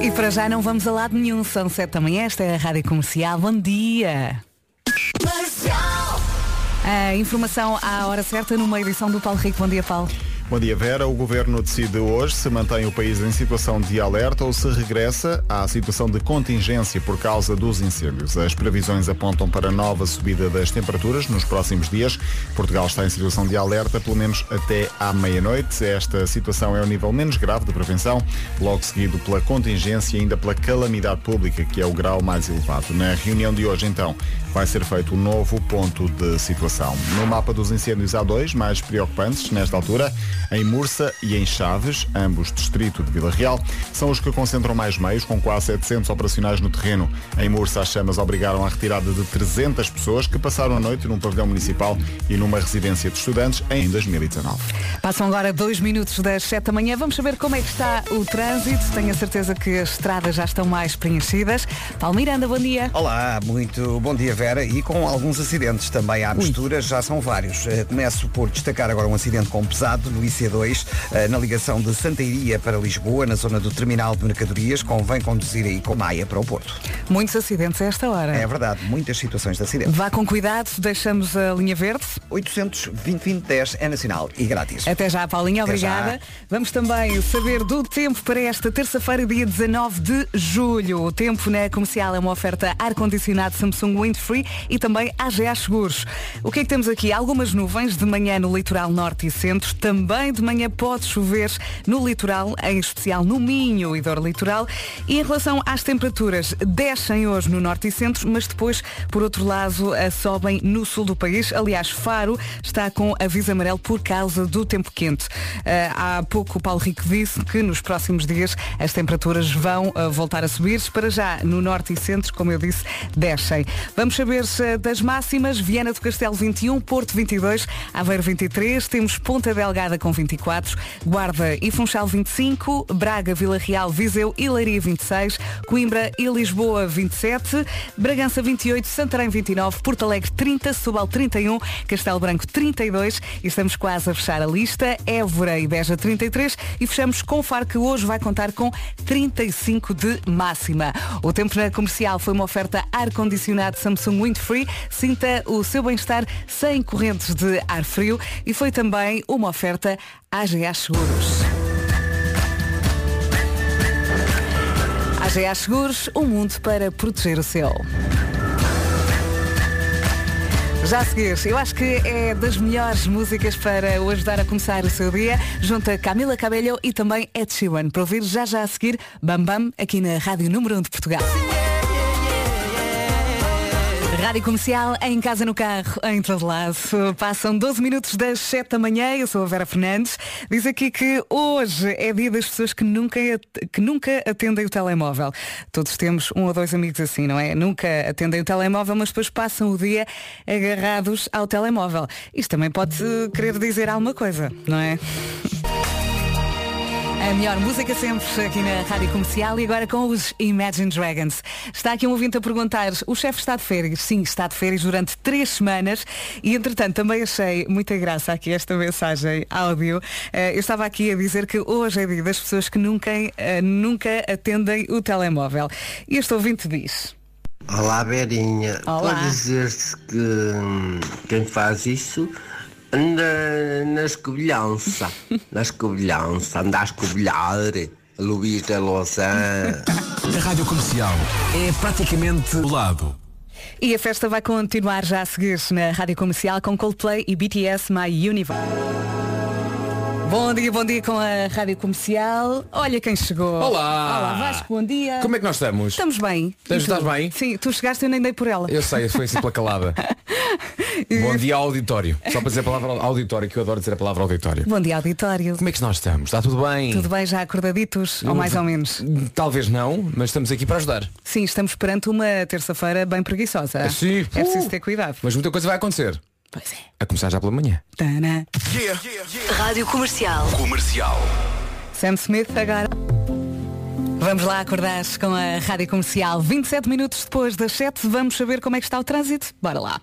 E para já não vamos a lado nenhum, são sete manhã, esta é a Rádio Comercial. Bom dia! A informação à hora certa numa edição do Paulo Rico. Bom dia, Paulo. Bom dia, Vera. O Governo decide hoje se mantém o país em situação de alerta ou se regressa à situação de contingência por causa dos incêndios. As previsões apontam para nova subida das temperaturas nos próximos dias. Portugal está em situação de alerta, pelo menos até à meia-noite. Esta situação é o nível menos grave de prevenção, logo seguido pela contingência e ainda pela calamidade pública, que é o grau mais elevado. Na reunião de hoje, então, vai ser feito um novo ponto de situação. No mapa dos incêndios há dois mais preocupantes nesta altura em Mursa e em Chaves, ambos distrito de Vila Real, são os que concentram mais meios, com quase 700 operacionais no terreno. Em Mursa, as chamas obrigaram a retirada de 300 pessoas que passaram a noite num pavilhão municipal e numa residência de estudantes em 2019. Passam agora dois minutos das 7 da manhã. Vamos saber como é que está o trânsito. Tenho a certeza que as estradas já estão mais preenchidas. Paulo Miranda, bom dia. Olá, muito bom dia Vera e com alguns acidentes também à mistura, já são vários. Eh, Começo por destacar agora um acidente com pesado no IC2, eh, na ligação de Santeiria para Lisboa, na zona do terminal de mercadorias, convém conduzir aí com Maia para o Porto. Muitos acidentes a esta hora. É verdade, muitas situações de acidente. Vá com cuidado, deixamos a linha verde. 800 2010 é nacional e grátis. Até já, Paulinha, Até obrigada. já. Vamos também saber do tempo para esta terça-feira, dia 19 de julho. O tempo na comercial é uma oferta ar-condicionado Samsung Windfree e também AGA Seguros. O que é que temos aqui? Algumas nuvens de manhã no litoral norte e centro. Também de manhã pode chover no litoral, em especial no Minho e Dor Litoral. E em relação às temperaturas, descem hoje no norte e centro, mas depois, por outro lado, a sobem no sul do país. Aliás, Faro está com aviso amarelo por causa do tempo quente. Ah, há pouco o Paulo Rico disse que nos próximos dias as temperaturas vão ah, voltar a subir. Para já, no norte e centro, como eu disse, descem. Vamos saber das máximas. Viana do Castelo 21, Porto 22, Aveiro 23, temos Ponta Delgada com 24, Guarda e Funchal 25, Braga, Vila Real, Viseu e Leiria 26, Coimbra e Lisboa 27, Bragança 28, Santarém 29, Porto Alegre 30, Subal 31, Castelo Branco 32 e estamos quase a fechar a lista, Évora e Beja 33 e fechamos com Faro que hoje vai contar com 35 de máxima. O tempo na comercial foi uma oferta ar-condicionado Samsung Windfree, sinta o seu bem-estar sem correntes de ar frio e foi também uma oferta AGA Seguros. AGA Seguros, um mundo para proteger o seu. Já a seguir, eu acho que é das melhores músicas para o ajudar a começar o seu dia, junto a Camila Cabello e também Ed Sheeran, para ouvir já já a seguir, Bam Bam, aqui na Rádio Número 1 de Portugal. Rádio Comercial, em casa, no carro, em todo lado. Passam 12 minutos das 7 da manhã. Eu sou a Vera Fernandes. Diz aqui que hoje é dia das pessoas que nunca, que nunca atendem o telemóvel. Todos temos um ou dois amigos assim, não é? Nunca atendem o telemóvel, mas depois passam o dia agarrados ao telemóvel. Isto também pode eh, querer dizer alguma coisa, não é? A melhor música sempre aqui na Rádio Comercial e agora com os Imagine Dragons. Está aqui um ouvinte a perguntar, o chefe está de férias? Sim, está de férias durante três semanas e entretanto também achei muita graça aqui esta mensagem áudio. Eh, Eu estava aqui a dizer que hoje é dia das pessoas que nunca, eh, nunca atendem o telemóvel. E este ouvinte diz, Olá, Berinha. Olá. Estou a dizer-te que hum, quem faz isso anda na escobilhança. na escobilhança, anda a escobilhar. Luís da Lausanne. A rádio comercial é praticamente o lado. E a festa vai continuar já a seguir na Rádio Comercial com Coldplay e BTS My Universe. Bom dia, bom dia com a Rádio Comercial. Olha quem chegou. Olá. Olá, Vasco, bom dia. Como é que nós estamos? Estamos bem. Estás- E tu? estás bem? Sim, tu chegaste e eu nem dei por ela. Eu sei, foi assim pela calada. Bom dia auditório. Só para dizer a palavra auditório, que eu adoro dizer a palavra auditório. Bom dia, auditório. Como é que nós estamos? Está tudo bem? Tudo bem, já acordaditos? Ou mais ou menos? Talvez não, mas estamos aqui para ajudar. Sim, estamos perante uma terça-feira bem preguiçosa. Sim. É preciso ter cuidado. Mas muita coisa vai acontecer. Pois é. A começar já pela manhã. Tana. Rádio Comercial. Comercial. Sam Smith agora. Vamos lá acordar com a Rádio Comercial. 27 minutos depois das 7, vamos saber como é que está o trânsito. Bora lá.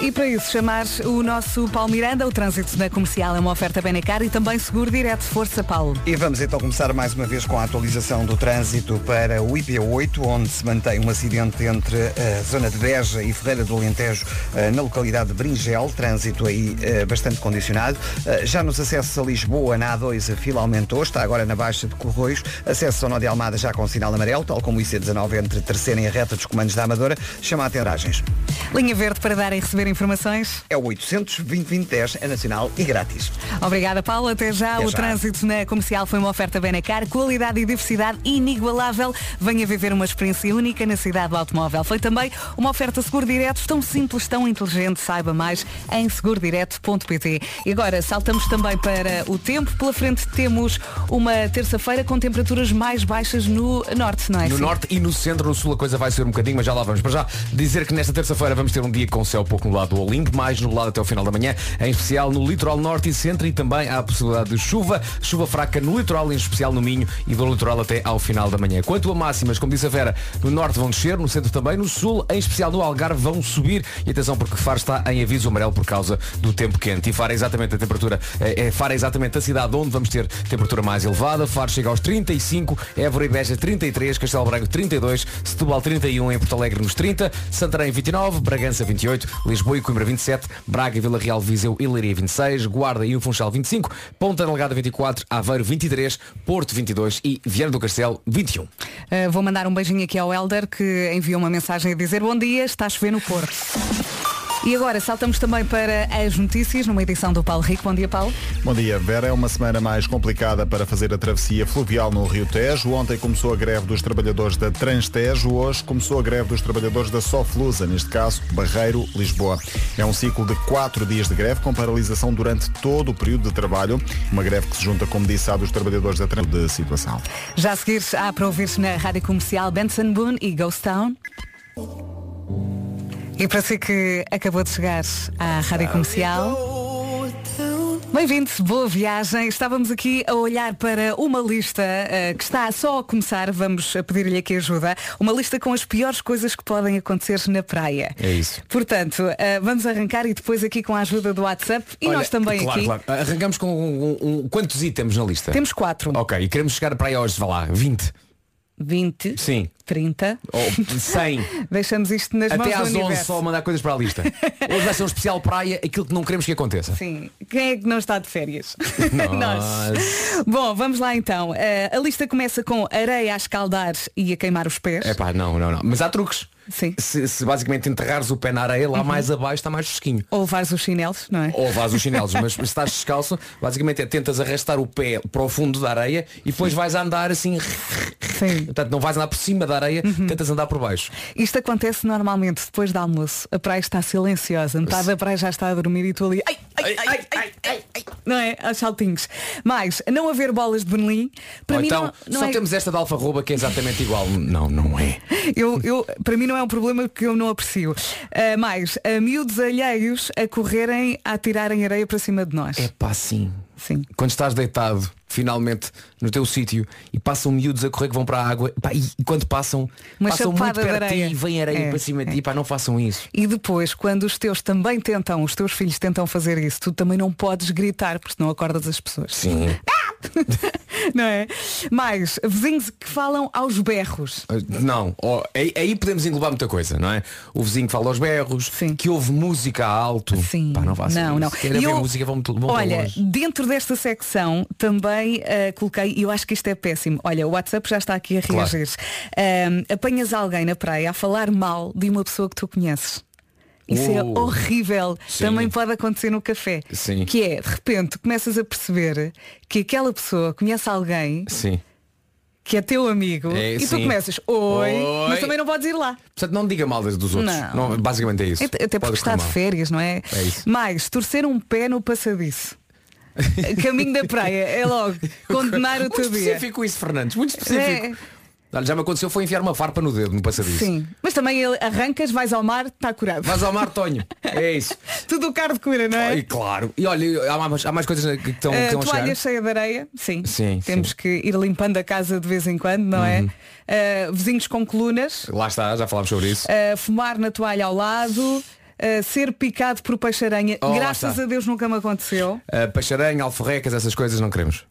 E para isso, chamar o nosso Paulo Miranda, o trânsito na comercial é uma oferta Benecar e também seguro direto Força Paulo. E vamos então começar mais uma vez com a atualização do trânsito para o IP8, onde se mantém um acidente entre a zona de Beja e Ferreira do Alentejo, eh, na localidade de Bringel, trânsito aí eh, bastante condicionado. Eh, Já nos acessos a Lisboa, na A2, a fila aumentou, está agora na Baixa de Corroios, acesso ao Nó de Almada já com sinal amarelo, tal como o IC19 entre Terceira e a reta dos comandos da Amadora, chama a atendagens. Linha verde para dar e receber informações. É o 800 2010 é nacional e grátis. Obrigada, Paulo. Até já. Até o já. trânsito na comercial foi uma oferta Benecar, qualidade e diversidade inigualável. Venha viver uma experiência única na cidade do automóvel. Foi também uma oferta seguro direto, tão simples, tão inteligente. Saiba mais em segurodireto.pt. E agora saltamos também para o tempo. Pela frente temos uma terça-feira com temperaturas mais baixas no norte, não é? No Sim. norte e no centro, no sul a coisa vai ser um bocadinho, mas já lá vamos. Para já dizer que nesta terça-feira vamos ter um dia com céu pouco nublado do Olimpo, mais nublado até o final da manhã, em especial no litoral norte e centro e também há a possibilidade de chuva, chuva fraca no litoral, em especial no Minho e do litoral até ao final da manhã. Quanto a máximas, como disse a Vera, no norte vão descer, no centro também, no sul, em especial no Algarve, vão subir. E atenção porque Faro está em aviso amarelo por causa do tempo quente. E Faro é exatamente a temperatura, é, é- Faro é exatamente a cidade onde vamos ter temperatura mais elevada. Faro chega aos 35, Évora e Beja 33, Castelo Branco 32, Setúbal 31, em Porto Alegre nos 30, Santarém 29, Bragança 28, Lisboa e Coimbra 27, Braga, Vila Real, Viseu e Leiria 26, Guarda e o Funchal 25, Ponta Delgada 24, Aveiro 23, Porto 22 e Viana do Castelo 21. Uh, vou mandar um beijinho aqui ao Helder que enviou uma mensagem a dizer bom dia, está a chover no Porto. E agora saltamos também para as notícias numa edição do Paulo Rico. Bom dia, Paulo. Bom dia, Vera. É uma semana mais complicada para fazer a travessia fluvial no Rio Tejo. Ontem começou a greve dos trabalhadores da Transtejo. Hoje começou a greve dos trabalhadores da Soflusa, neste caso, Barreiro, Lisboa. É um ciclo de quatro dias de greve com paralisação durante todo o período de trabalho. Uma greve que se junta, como disse, à dos trabalhadores da Transtejo de situação. Já a seguir há para ouvir-se na rádio comercial Benson Boone e Ghost Town. E para si que acabou de chegar à rádio comercial. Bem-vindo, boa viagem. Estávamos aqui a olhar para uma lista eh, que está só a começar, vamos pedir-lhe aqui ajuda, uma lista com as piores coisas que podem acontecer na praia. É isso. Portanto, eh, vamos arrancar e depois aqui com a ajuda do WhatsApp e Olha, nós também claro, aqui. claro. Arrancamos com um, um- um- quantos itens na lista? Temos quatro. Ok, e queremos chegar para aí hoje, vá lá, 20. 20, Sim. 30. Ou 100. Deixamos isto nas Até mãos às do 11 universo. só mandar coisas para a lista. Hoje vai ser um especial praia, aquilo que não queremos que aconteça. Sim. Quem é que não está de férias? Nós. Bom, vamos lá então. Eh, a lista começa com areia a escaldar e a queimar os pés. É pá, não, não, não. Mas há truques. Sim. Se, se basicamente enterrares o pé na areia, lá mais abaixo está mais fresquinho. Ou levares os chinelos, não é? Ou levas os chinelos, mas se estás descalço, basicamente é tentas arrastar o pé para o fundo da areia e depois vais andar assim. Sim. Portanto, não vais andar por cima da areia, tentas andar por baixo. Isto acontece normalmente depois do almoço. A praia está silenciosa. Metade da praia já está a dormir e tu ali. Ai, ai, ai, ai, ai, ai, ai. Não é? Aos saltinhos. Mas não haver bolas de Berlim, para Ou mim então, não, não só é... temos esta de alfarroba que é exatamente igual. Não, não é. Eu, eu, para mim não é um problema porque eu não aprecio. Ah, mais, a miúdos alheios a correrem, a atirarem areia para cima de nós. É pá, sim. Sim. Quando estás deitado, finalmente, no teu sítio e passam miúdos a correr que vão para a água pá, e, e quando passam, Uma passam muito de perto de ti e vem areia É, para cima de é. ti, pá, não façam isso. E depois, quando os teus também tentam, os teus filhos tentam fazer isso, tu também não podes gritar, porque senão acordas as pessoas. Sim. não é? Mais, vizinhos que falam aos berros. Não, ó, aí, aí podemos englobar muita coisa, não é? O vizinho que fala aos berros, Sim. que ouve música alto. Sim. Pá, não façam não, não. Eu- música, vão, vão Olha, dentro desta secção também ah, coloquei, e eu acho que isto é péssimo. Olha, o WhatsApp já está aqui a Claro. reagir. Ah, apanhas alguém na praia a falar mal de uma pessoa que tu conheces. Isso é Uh, horrível. sim. Também pode acontecer no café. Sim. Que é, de repente, começas a perceber que aquela pessoa conhece alguém Sim. que é teu amigo É, e tu sim. começas, oi, Oi. mas também não podes ir lá. Portanto, não diga mal das dos outros. Não. basicamente é isso. Até até porque está de férias, não é? É isso. Mais, torcer um pé no passadiço. Caminho da praia, é logo condenar o Muito teu dia. específico isso, Fernandes. Muito específico. É. Já me aconteceu foi enfiar uma farpa no dedo no passadiço. Sim, mas também arrancas, vais ao mar, está curado. Vais ao mar, Tonho. É isso. Tudo o carro de cura, não é? E claro. E olha, há mais, há mais coisas que estão, que Uh, estão a chegar. toalha cheia de areia, sim. Sim, Temos sim. Uhum. que ir limpando a casa de vez em quando, não é? Uh, vizinhos com colunas, Lá está, já falámos sobre isso. uh, fumar na toalha ao lado, uh, ser picado por peixe-aranha. Oh, Graças a Deus nunca me aconteceu. Uh, Peixaranha, alforrecas, essas coisas não queremos.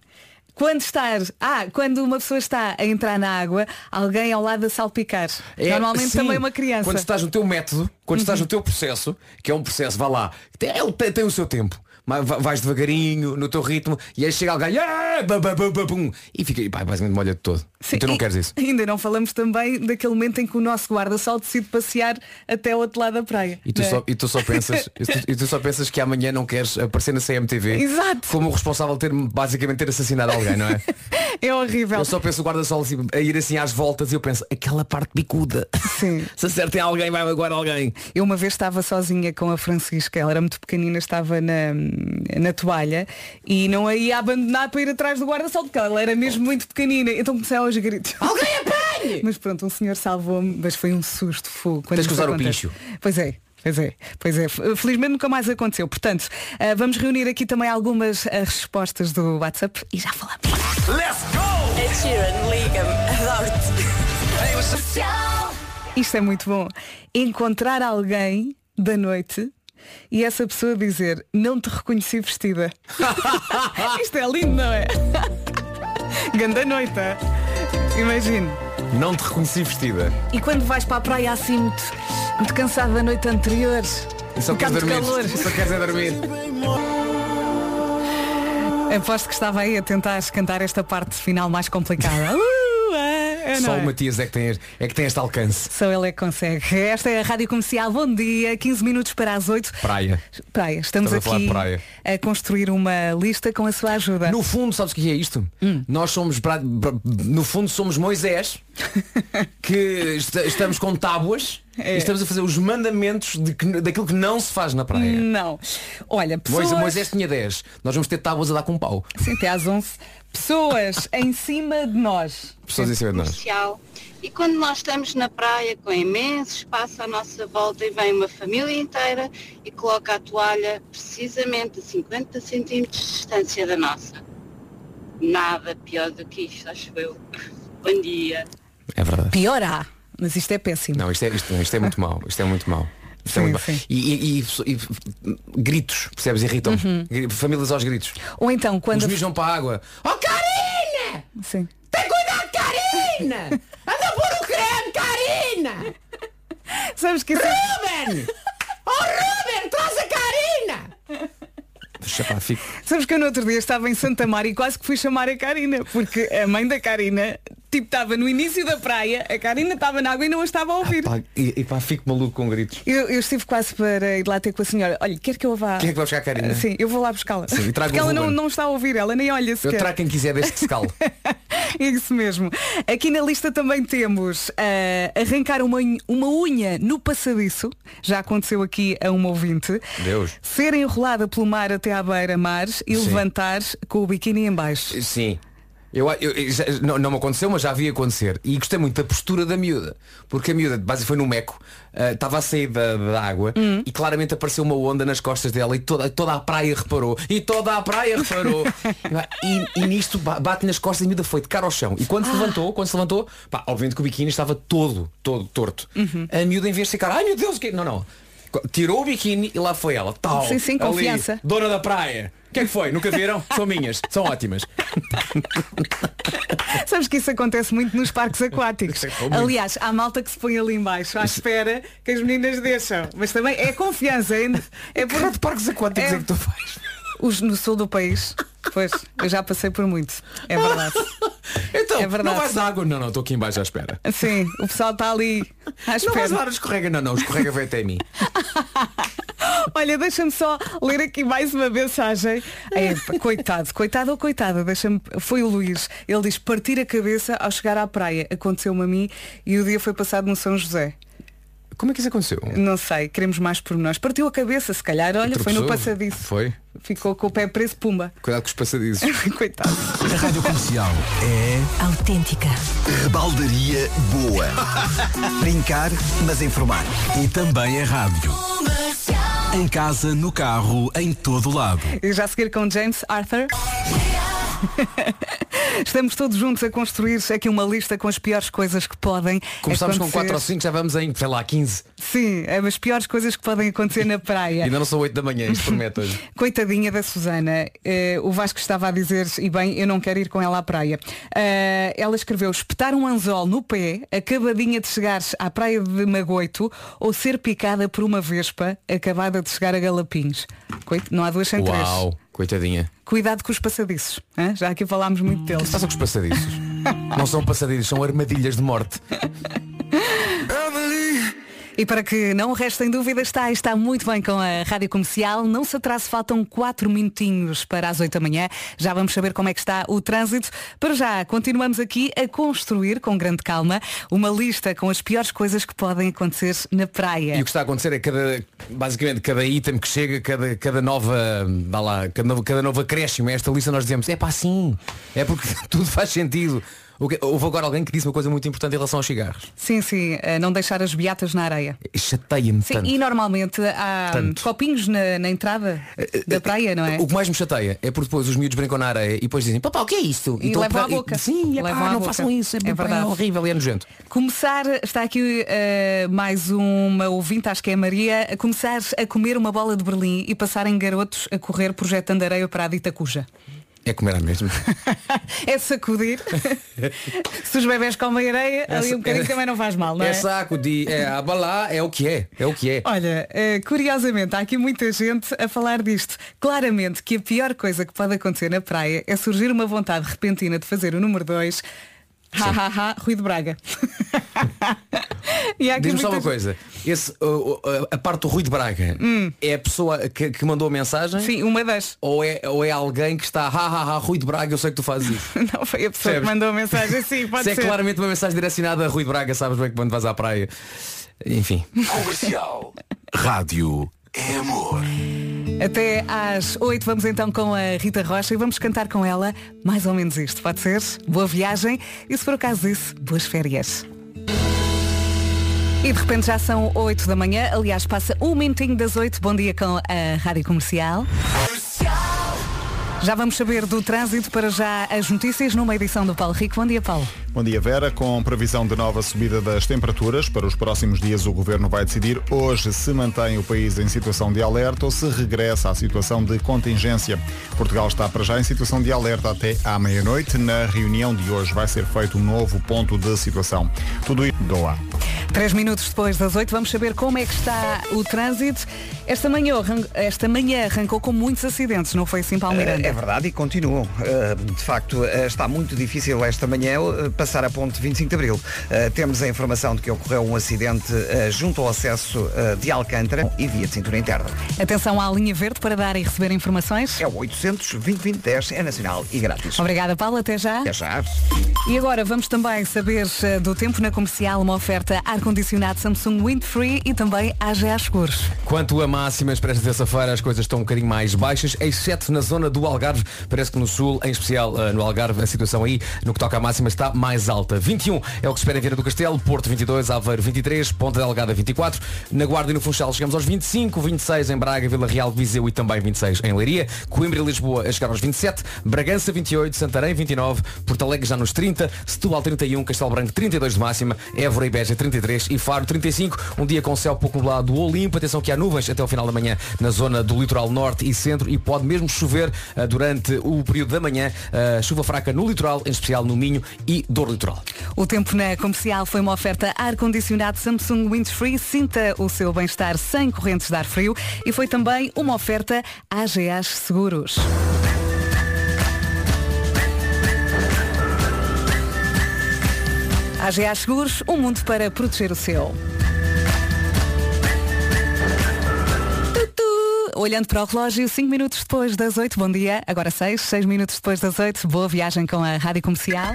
Quando estar, ah, quando uma pessoa está a entrar na água, alguém ao lado a salpicar. É, Normalmente sim, também uma criança. Quando estás no teu método, quando estás no teu processo, que é um processo, vá lá, tem, ele tem, tem o seu tempo. Vais devagarinho, no teu ritmo, e aí chega alguém "Ah, ba, ba, ba, ba, pum", e fica, e pá, basicamente molha de todo. Sim, e tu não e queres isso. Ainda não falamos também daquele momento em que o nosso guarda-sol decide passear até o outro lado da praia. E tu, é? só, e tu só pensas e tu, e tu só pensas que amanhã não queres aparecer na CMTV Exato. como o responsável de ter basicamente ter assassinado alguém, não é? É horrível. Eu só penso o guarda-sol assim, a ir assim às voltas e eu penso, aquela parte bicuda. Sim. Se acertem alguém, vai agora alguém. Eu uma vez estava sozinha com a Francisca, ela era muito pequenina, estava na, na toalha e não a ia abandonar para ir atrás do guarda-sol, porque ela era mesmo muito pequenina. Então comecei aos gritos. Alguém apanhe! Mas pronto, um senhor salvou-me, mas foi um susto fogo. quando Tens que usar o pincho. Pois é. Pois é, pois é. Felizmente nunca mais aconteceu. Portanto, ah, vamos reunir aqui também algumas ah, respostas do WhatsApp e já falamos. Ed Sheeran, liga-me. Adoro-te. Isto é muito bom. Encontrar alguém da noite e essa pessoa dizer não te reconheci vestida. Isto é lindo, não é? Ganda noite. é? Imagino. Não te reconheci vestida. E quando vais para a praia assim muito, muito cansado da noite anterior, E só um queres de dormir. calor. Só queres é dormir. Aposto que estava aí a tentar cantar esta parte final mais complicada. É, Só é? o Matias é que, tem, é que tem este alcance. Só ele é que consegue. Esta é a Rádio Comercial. Bom dia, 15 minutos para as 8. Praia. Praia. Estamos, Estamos a aqui de praia. a construir uma lista com a sua ajuda. No fundo, sabes o que é isto? Hum. Nós somos, no fundo, somos Moisés, que esta- estamos com tábuas É. e estamos a fazer os mandamentos de que- daquilo que não se faz na praia. Não. Olha, pessoas... Moisés, Moisés tinha 10. Nós vamos ter tábuas a dar com um pau. Sim, até às 11. Pessoas em cima de nós. Pessoas em cima de nós. E quando nós estamos na praia com imenso espaço à nossa volta e vem uma família inteira e coloca a toalha precisamente a 50 centímetros de distância da nossa. Nada pior do que isto, acho eu. Bom dia. É verdade. Pior há. Mas isto é péssimo. Não, isto é, isto, isto é muito mau. Isto é muito mau. Sim, muito sim. E, e- e- e- gritos, percebes? Irritam. Uhum. Famílias aos gritos. Ou então, quando... Os mijam para a água. Oh Karina! Sim. Tem cuidado, Karina! Anda por o creme, Karina! Sabes que é... Ruben! Oh Ruben, traz a Karina! Chapá. Sabes que eu no outro dia estava em Santa Maria e quase que fui chamar a Karina, porque a mãe da Karina, tipo, estava no início da praia, a Karina estava na água e não a estava a ouvir. Pá, e, e pá, fico maluco com gritos. Eu, eu estive quase para ir lá ter com a senhora. Olha, quer que eu vá. Quem é que vai buscar a Karina? Sim, eu vou lá buscá-la. Porque ela não, não está a ouvir, ela nem olha Eu sequer. trago quem quiser desde que se cale. Isso mesmo. Aqui na lista também temos ah, arrancar uma, unha- uma unha no passadiço. Já aconteceu aqui a uma ouvinte. Deus. Ser enrolada pelo mar até à beira-mar e Sim. levantar com o biquíni em baixo. Sim. Eu, eu- eu- já- não, não me aconteceu, mas já vi acontecer. E gostei muito da postura da miúda. Porque a miúda, basicamente foi no meco, ah, estava a sair da, da água Hum. e claramente apareceu uma onda nas costas dela e toda, toda a praia reparou. E toda a praia reparou. e, e nisto ba- bate nas costas e a miúda foi de cara ao chão. E quando Ah. se levantou, quando se levantou, pá, obviamente que o biquíni estava todo, todo torto. Uhum. A miúda em vez de ficar, ai meu Deus, que Não, não. Tirou o biquíni e lá foi ela. Tal. Sim, sim, ali, confiança. dona da praia. O que é que foi? Nunca viram? São minhas. São ótimas. Sabes que isso acontece muito nos parques aquáticos. Muito. Aliás, há malta que se põe ali embaixo à espera que as meninas deixam. Mas também é confiança. É, é por... Quanto parques aquáticos é, que tu fazes? Os no sul do país. Pois, eu já passei por muito. É verdade. Então, É verdade. não vais à água? Não, não, estou aqui embaixo à espera. Sim, o pessoal está ali à Não vais espera. lá, escorrega, não, não, escorrega veio até mim. Olha, deixa-me só ler aqui mais uma mensagem. É, coitado, coitado ou coitada, deixa-me. Foi o Luís. Ele diz partir a cabeça ao chegar à praia. Aconteceu-me a mim e o dia foi passado no São José. Como é que isso aconteceu? Não sei, queremos mais por nós. Partiu a cabeça, se calhar, olha, foi no Tropeçou? passadiço. Foi? Ficou com o pé preso, pumba. Cuidado com os passadizos. Coitado. A Rádio Comercial é Autêntica. rebaldaria boa. Brincar, mas informar. E também é rádio. Em casa, no carro, em todo lado. E já seguir com James Arthur. Estamos todos juntos a construir aqui uma lista com as piores coisas que podem Começámos com acontecer. 4 ou 5, já vamos em, sei lá, 15. Sim, é as piores coisas que podem acontecer na praia. Ainda não são 8 da manhã, isto promete hoje. Coitadinha da Susana, Eh, o Vasco estava a dizer, e bem, eu não quero ir com ela à praia. Eh, ela escreveu, espetar um anzol no pé, acabadinha de chegar à praia de Magoito, ou ser picada por uma vespa acabada de chegar a Galapins. Coit- Não há duas sem três. Uau, coitadinha. Cuidado com os passadiços. hã? Já aqui falámos muito que deles. se passa com os passadiços? não são passadiços, são armadilhas de morte. E para que não restem dúvidas, está, está muito bem com a Rádio Comercial. Não se atrase, faltam 4 minutinhos para as 8 da manhã. Já vamos saber como é que está o trânsito. Para já, continuamos aqui a construir, com grande calma, uma lista com as piores coisas que podem acontecer na praia. E o que está a acontecer é cada, basicamente, cada item que chega, cada, cada nova, vá lá, cada novo, cada acréscimo a esta lista nós dizemos, é pá sim, é porque tudo faz sentido. Houve agora alguém que disse uma coisa muito importante em relação aos cigarros. Sim, sim, a não deixar as beatas na areia. Chateia-me Sim, tanto. e normalmente há Tanto. copinhos na, na entrada da praia, não é? O que mais me chateia é porque depois os miúdos brincam na areia e depois dizem, papá, o que é isto? E a levam à boca. Sim, é pá, Levam não boca. façam isso, é, É bem- verdade. é horrível e é nojento. Começar, está aqui eh, mais uma ouvinte, acho que é a Maria, a começar a comer uma bola de Berlim e passarem garotos a correr projetando areia para a dita cuja. É comer a mesmo. É sacudir. Se os bebés comem areia, ali Essa- um bocadinho é- também não faz mal, não é? É saco de é, abalar, é o que é, é o que é. Olha, eh, curiosamente, há aqui muita gente a falar disto. Claramente que a pior coisa que pode acontecer na praia é surgir uma vontade repentina de fazer o número 2. Ha, ha, ha, Rui de Braga. E há aqui Diz-me só uma coisa, esse, uh, uh, a parte do Rui de Braga é a pessoa que, que mandou a mensagem? Hum. Sim, uma das. Ou é, ou é alguém que está, ha, ha, ha, Rui de Braga, eu sei que tu fazes isso. Não foi a pessoa Percebes? que mandou a mensagem, sim, pode Se é ser. claramente uma mensagem direcionada a Rui de Braga, sabes bem que quando vais à praia. Enfim. Comercial. Rádio é amor. Até às 8 vamos então com a Rita Rocha e vamos cantar com ela mais ou menos isto. Pode ser? Boa viagem e se for o caso disso, boas férias. E de repente já são 8 da manhã, aliás passa um minutinho das 8. Bom dia com a Rádio Comercial. Já vamos saber do trânsito para já as notícias numa edição do Paulo Rico. Bom dia, Paulo. Bom dia, Vera. Com previsão de nova subida das temperaturas, para os próximos dias o Governo vai decidir hoje se mantém o país em situação de alerta ou se regressa à situação de contingência. Portugal está para já em situação de alerta até à meia-noite. Na reunião de hoje vai ser feito um novo ponto de situação. Tudo isso Doa. Três minutos depois das 8 vamos saber como é que está o trânsito. Esta manhã, esta manhã arrancou com muitos acidentes, não foi assim, Paulo Miranda? É verdade e continuam. Uh, De facto, uh, está muito difícil esta manhã uh, passar a ponte 25 de Abril. Temos a informação de que ocorreu um acidente junto ao acesso de Alcântara e via de cintura interna. Atenção à linha verde para dar e receber informações. É o 800 2010 é nacional e grátis. Obrigada, Paulo. Até já. Até já. E agora vamos também saber do tempo na comercial, uma oferta ar-condicionado Samsung Windfree e também AGA Seguros. Quanto a máximas para esta terça-feira, as coisas estão um bocadinho mais baixas, exceto na zona do Algarve. Parece que no sul, em especial eh, no Algarve, a situação aí, no que toca à máxima, está mais alta. 21 é o que se espera em Viana do Castelo, Porto 22, Aveiro 23, Ponta Delgada 24. Na Guarda e no Funchal chegamos aos 25, 26 em Braga, Vila Real, Viseu e também 26 em Leiria. Coimbra e Lisboa a chegar aos 27, Bragança 28, Santarém 29, Porto Alegre já nos 30, Setúbal 31, Castelo Branco 32 de máxima, Évora e Beja 33 e Faro 35. Um dia com céu pouco nublado do Olimpo. Atenção que há nuvens até ao final da manhã na zona do litoral norte e centro e pode mesmo chover ah, durante o período da manhã. chuva fraca no litoral, em especial no Minho e Douro Litoral. O tempo na comercial foi uma oferta ar-condicionado Samsung Windfree. Sinta o seu bem-estar sem correntes de ar frio e foi também uma oferta AGA Seguros. AGA Seguros, um mundo para proteger o seu. Olhando para o relógio, 5 minutos depois das 8, bom dia. Agora 6, 6 minutos depois das 8, boa viagem com a Rádio Comercial.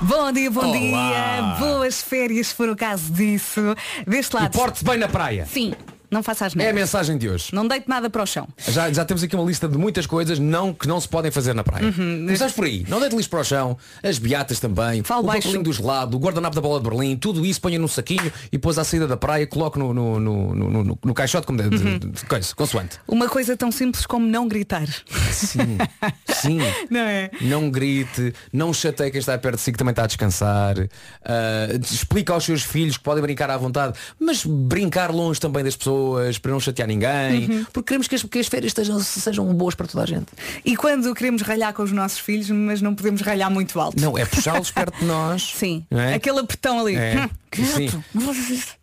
Bom dia, bom dia. Boas férias, se for o caso disso. Deste E lado. porte bem na praia. Sim. Não faça as É a mensagem de hoje. Não deite nada para o chão. Já, já temos aqui uma lista de muitas coisas não, que não se podem fazer na praia. Começamos por aí. Não deite lixo para o chão, as beatas também, Fala o papelinho do gelado, o guardanapo da bola de Berlim, tudo isso ponha num saquinho e depois à saída da praia coloque no, no, no, no, no- no caixote como de, de- de- de coisa, consoante. Uma coisa tão simples como não gritar. Sim, sim. Não é? Não grite, não chateie quem está perto de si que também está a descansar. Ah, explica aos seus filhos que podem brincar à vontade, mas brincar longe também das pessoas para não chatear ninguém, Uhum. porque queremos que as, que as férias estejam- sejam boas para toda a gente. E quando queremos ralhar com os nossos filhos, mas não podemos ralhar muito alto. Não, é puxá-los perto de nós. Sim. É? Aquele apertão ali. É, Hum, sim.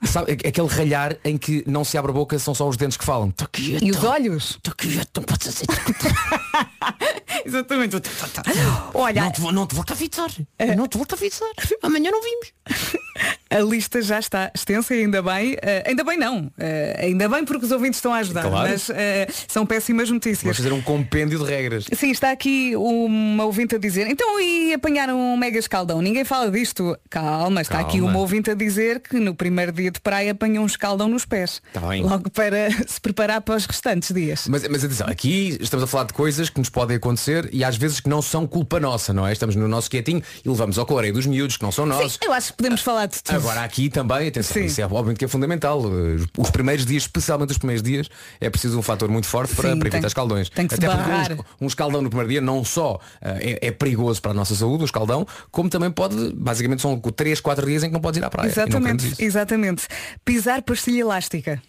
Sabe, é- aquele ralhar em que não se abre a boca, são só os dentes que falam. Quieto, E os olhos? quieto, não podes. Exatamente. Olha, Não te, vou- não te volto a avisar. Não te volto a avisar. Amanhã não vimos. a lista já está extensa e ainda bem. eh, ainda bem não. Eh, ainda bem porque os ouvintes estão a ajudar. Claro. Mas eh, são péssimas Vamos notícias. fazer um compêndio de regras. Sim, está aqui uma ouvinte a dizer Então e apanhar um mega escaldão Ninguém fala disto Calma, está aqui Calma. uma ouvinte a dizer Que no primeiro dia de praia apanhou um escaldão nos pés Tá. Logo para se preparar para os restantes dias Mas, mas atenção, aqui estamos a falar de coisas que nos podem acontecer e às vezes que não são culpa nossa, não é? Estamos no nosso quietinho e levamos ao coreio dos miúdos que não são nossos. Sim, Eu acho que podemos falar de tudo Agora aqui também, atenção, Sim. isso é obviamente que é fundamental. Uh, Os primeiros dias, especialmente os primeiros dias, é preciso um fator muito forte para, Sim, para tem- evitar escaldões. tem que Até porque barrar. um, um escaldão no primeiro dia não só uh, é, é perigoso para a nossa saúde, o escaldão, como também pode, basicamente são 3, 4 dias em que não podes ir à praia. Queremos Exatamente, exatamente Pisar pastilha elástica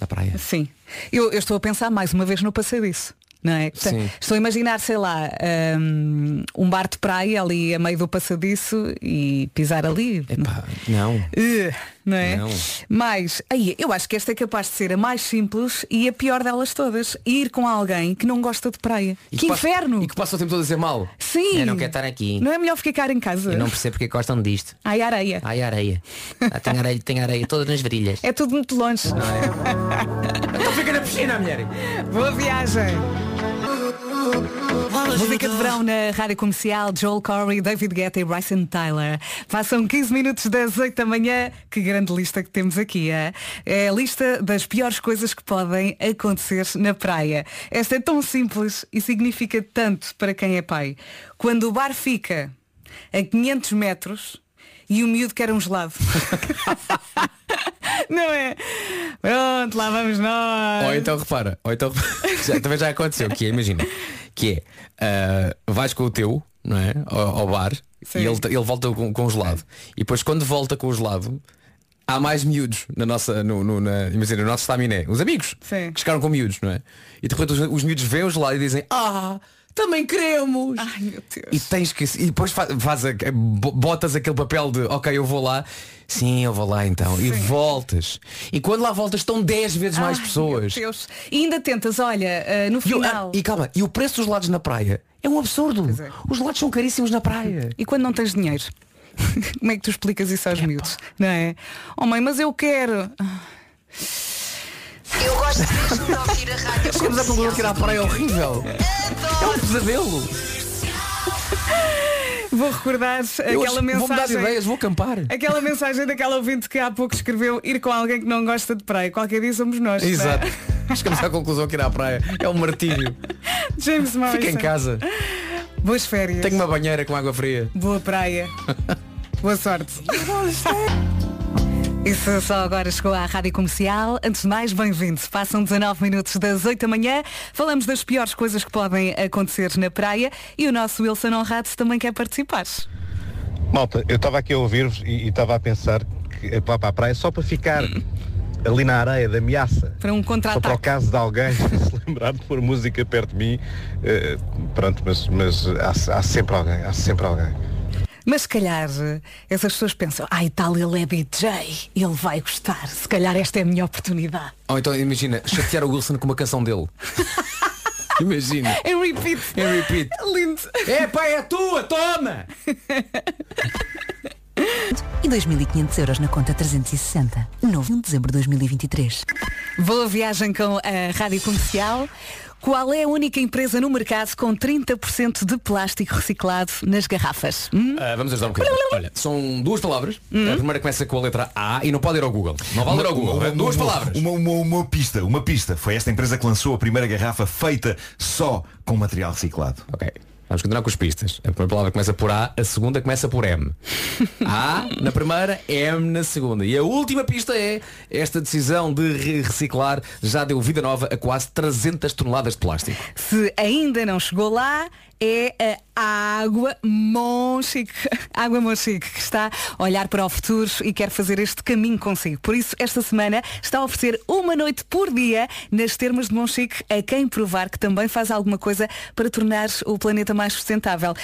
Na praia. Sim eu, eu estou a pensar mais uma vez no passadiço não é? Sim. Estou a imaginar, sei lá, hum, um bar de praia ali a meio do passadiço e pisar ali. Epá, não. Uh, não é? Não. Mas, aí, eu acho que esta é capaz de ser a mais simples e a pior delas todas. Ir com alguém que não gosta de praia. E que passa- inferno! E que passa o tempo todo a dizer mal. Sim! Eu não quero estar aqui. Não é melhor ficar em casa? Eu não percebo porque gostam disto. Ai, areia. Ai, areia. Ah, tem areia, tem areia toda nas virilhas. É tudo muito longe. Então fica na piscina, mulher. Boa viagem! Música de verão na Rádio Comercial, Joel Corey, David Guetta e Bryson Tyler. Passam 15 minutos das 8 da manhã. Que grande lista que temos aqui. É, é a lista das piores coisas que podem acontecer na praia. Esta é tão simples e significa tanto para quem é pai. Quando o bar fica a 500 metros e o miúdo quer um gelado. Não é? Pronto, lá vamos nós. Ou então repara, ou então já, também já aconteceu, que é, imagina, que é, ah, vais com o teu, não é? Ao, ao bar Sim. e ele, ele volta com, com o gelado. E depois quando volta com o gelado, há mais miúdos na nossa, no, no, na, imagina, no nosso estaminé. Os amigos Sim. que ficaram com miúdos, não é? E de repente os, os miúdos veem o gelado e dizem, ah, também queremos! Ai meu Deus. E tens que. E depois fa- faz a- bo- botas aquele papel de ok, eu vou lá. Sim, eu vou lá então. E voltas. E quando lá voltas estão 10 vezes mais Ai, pessoas. meu Deus. E ainda tentas, olha, ah, no E, o- final. ah, e calma, e o preço dos lados na praia é um absurdo. é. Os lados são caríssimos na praia. E quando não tens dinheiro? Como é que tu explicas isso aos miúdos? Não é? Oh mãe, mas eu quero. Eu gosto mesmo de ouvir a rádio Chegamos à conclusão que ir à praia é horrível. É um pesadelo. Vou recordar Eu aquela hoje Vou mudar de mensagem. ideias, vou acampar. Aquela mensagem daquela ouvinte que há pouco escreveu ir com alguém que não gosta de praia. Qualquer dia somos nós. não é? Exato. Chegamos à conclusão que ir à praia é um martírio. James Morrison. Fica em casa. Boas férias. Tenho uma banheira com água fria. Boa praia. Boa sorte. Isso só agora chegou à Rádio Comercial. Antes de mais, bem-vindo. Passam 19 minutos das 8 da manhã. Falamos das piores coisas que podem acontecer na praia e o nosso Wilson Honrado também quer participar. Malta, eu estava aqui a ouvir-vos e e estava a pensar que é para a praia só para ficar ali na areia da ameaça. Para um Só para o caso de alguém se lembrar de pôr música perto de mim. eh, pronto, mas, mas há, há sempre alguém, há sempre alguém. Mas se calhar essas pessoas pensam, ai tal, ele é DJ, ele vai gostar. Se calhar esta é a minha oportunidade. Ou então imagina, chatear o Wilson com uma canção dele. imagina. Em repeat. Em repeat. Lindo. É pá, é tua, toma! E 2.500 euros na conta 360. Novo em dezembro de 2023. Boa viagem com a Rádio Comercial. Qual é a única empresa no mercado com 30% de plástico reciclado nas garrafas? Hum? Ah, vamos ajudar um bocadinho. Olha, são duas palavras. A primeira começa com a letra A e não pode ir ao Google. Não vale ir ao Google. É duas palavras. Uma, uma, uma pista, uma pista. Foi esta empresa que lançou a primeira garrafa feita só com material reciclado. Ok. Vamos continuar com as pistas. A primeira palavra começa por A, a segunda começa por M. A na primeira, M na segunda. E a última pista é esta decisão de re- reciclar já deu vida nova a quase 300 toneladas de plástico. Se ainda não chegou lá, é a Água Monchique. Água Monchique, que está a olhar para o futuro e quer fazer este caminho consigo. Por isso, esta semana está a oferecer uma noite por dia nas termas de Monchique a quem provar que também faz alguma coisa para tornar o planeta mais sustentável.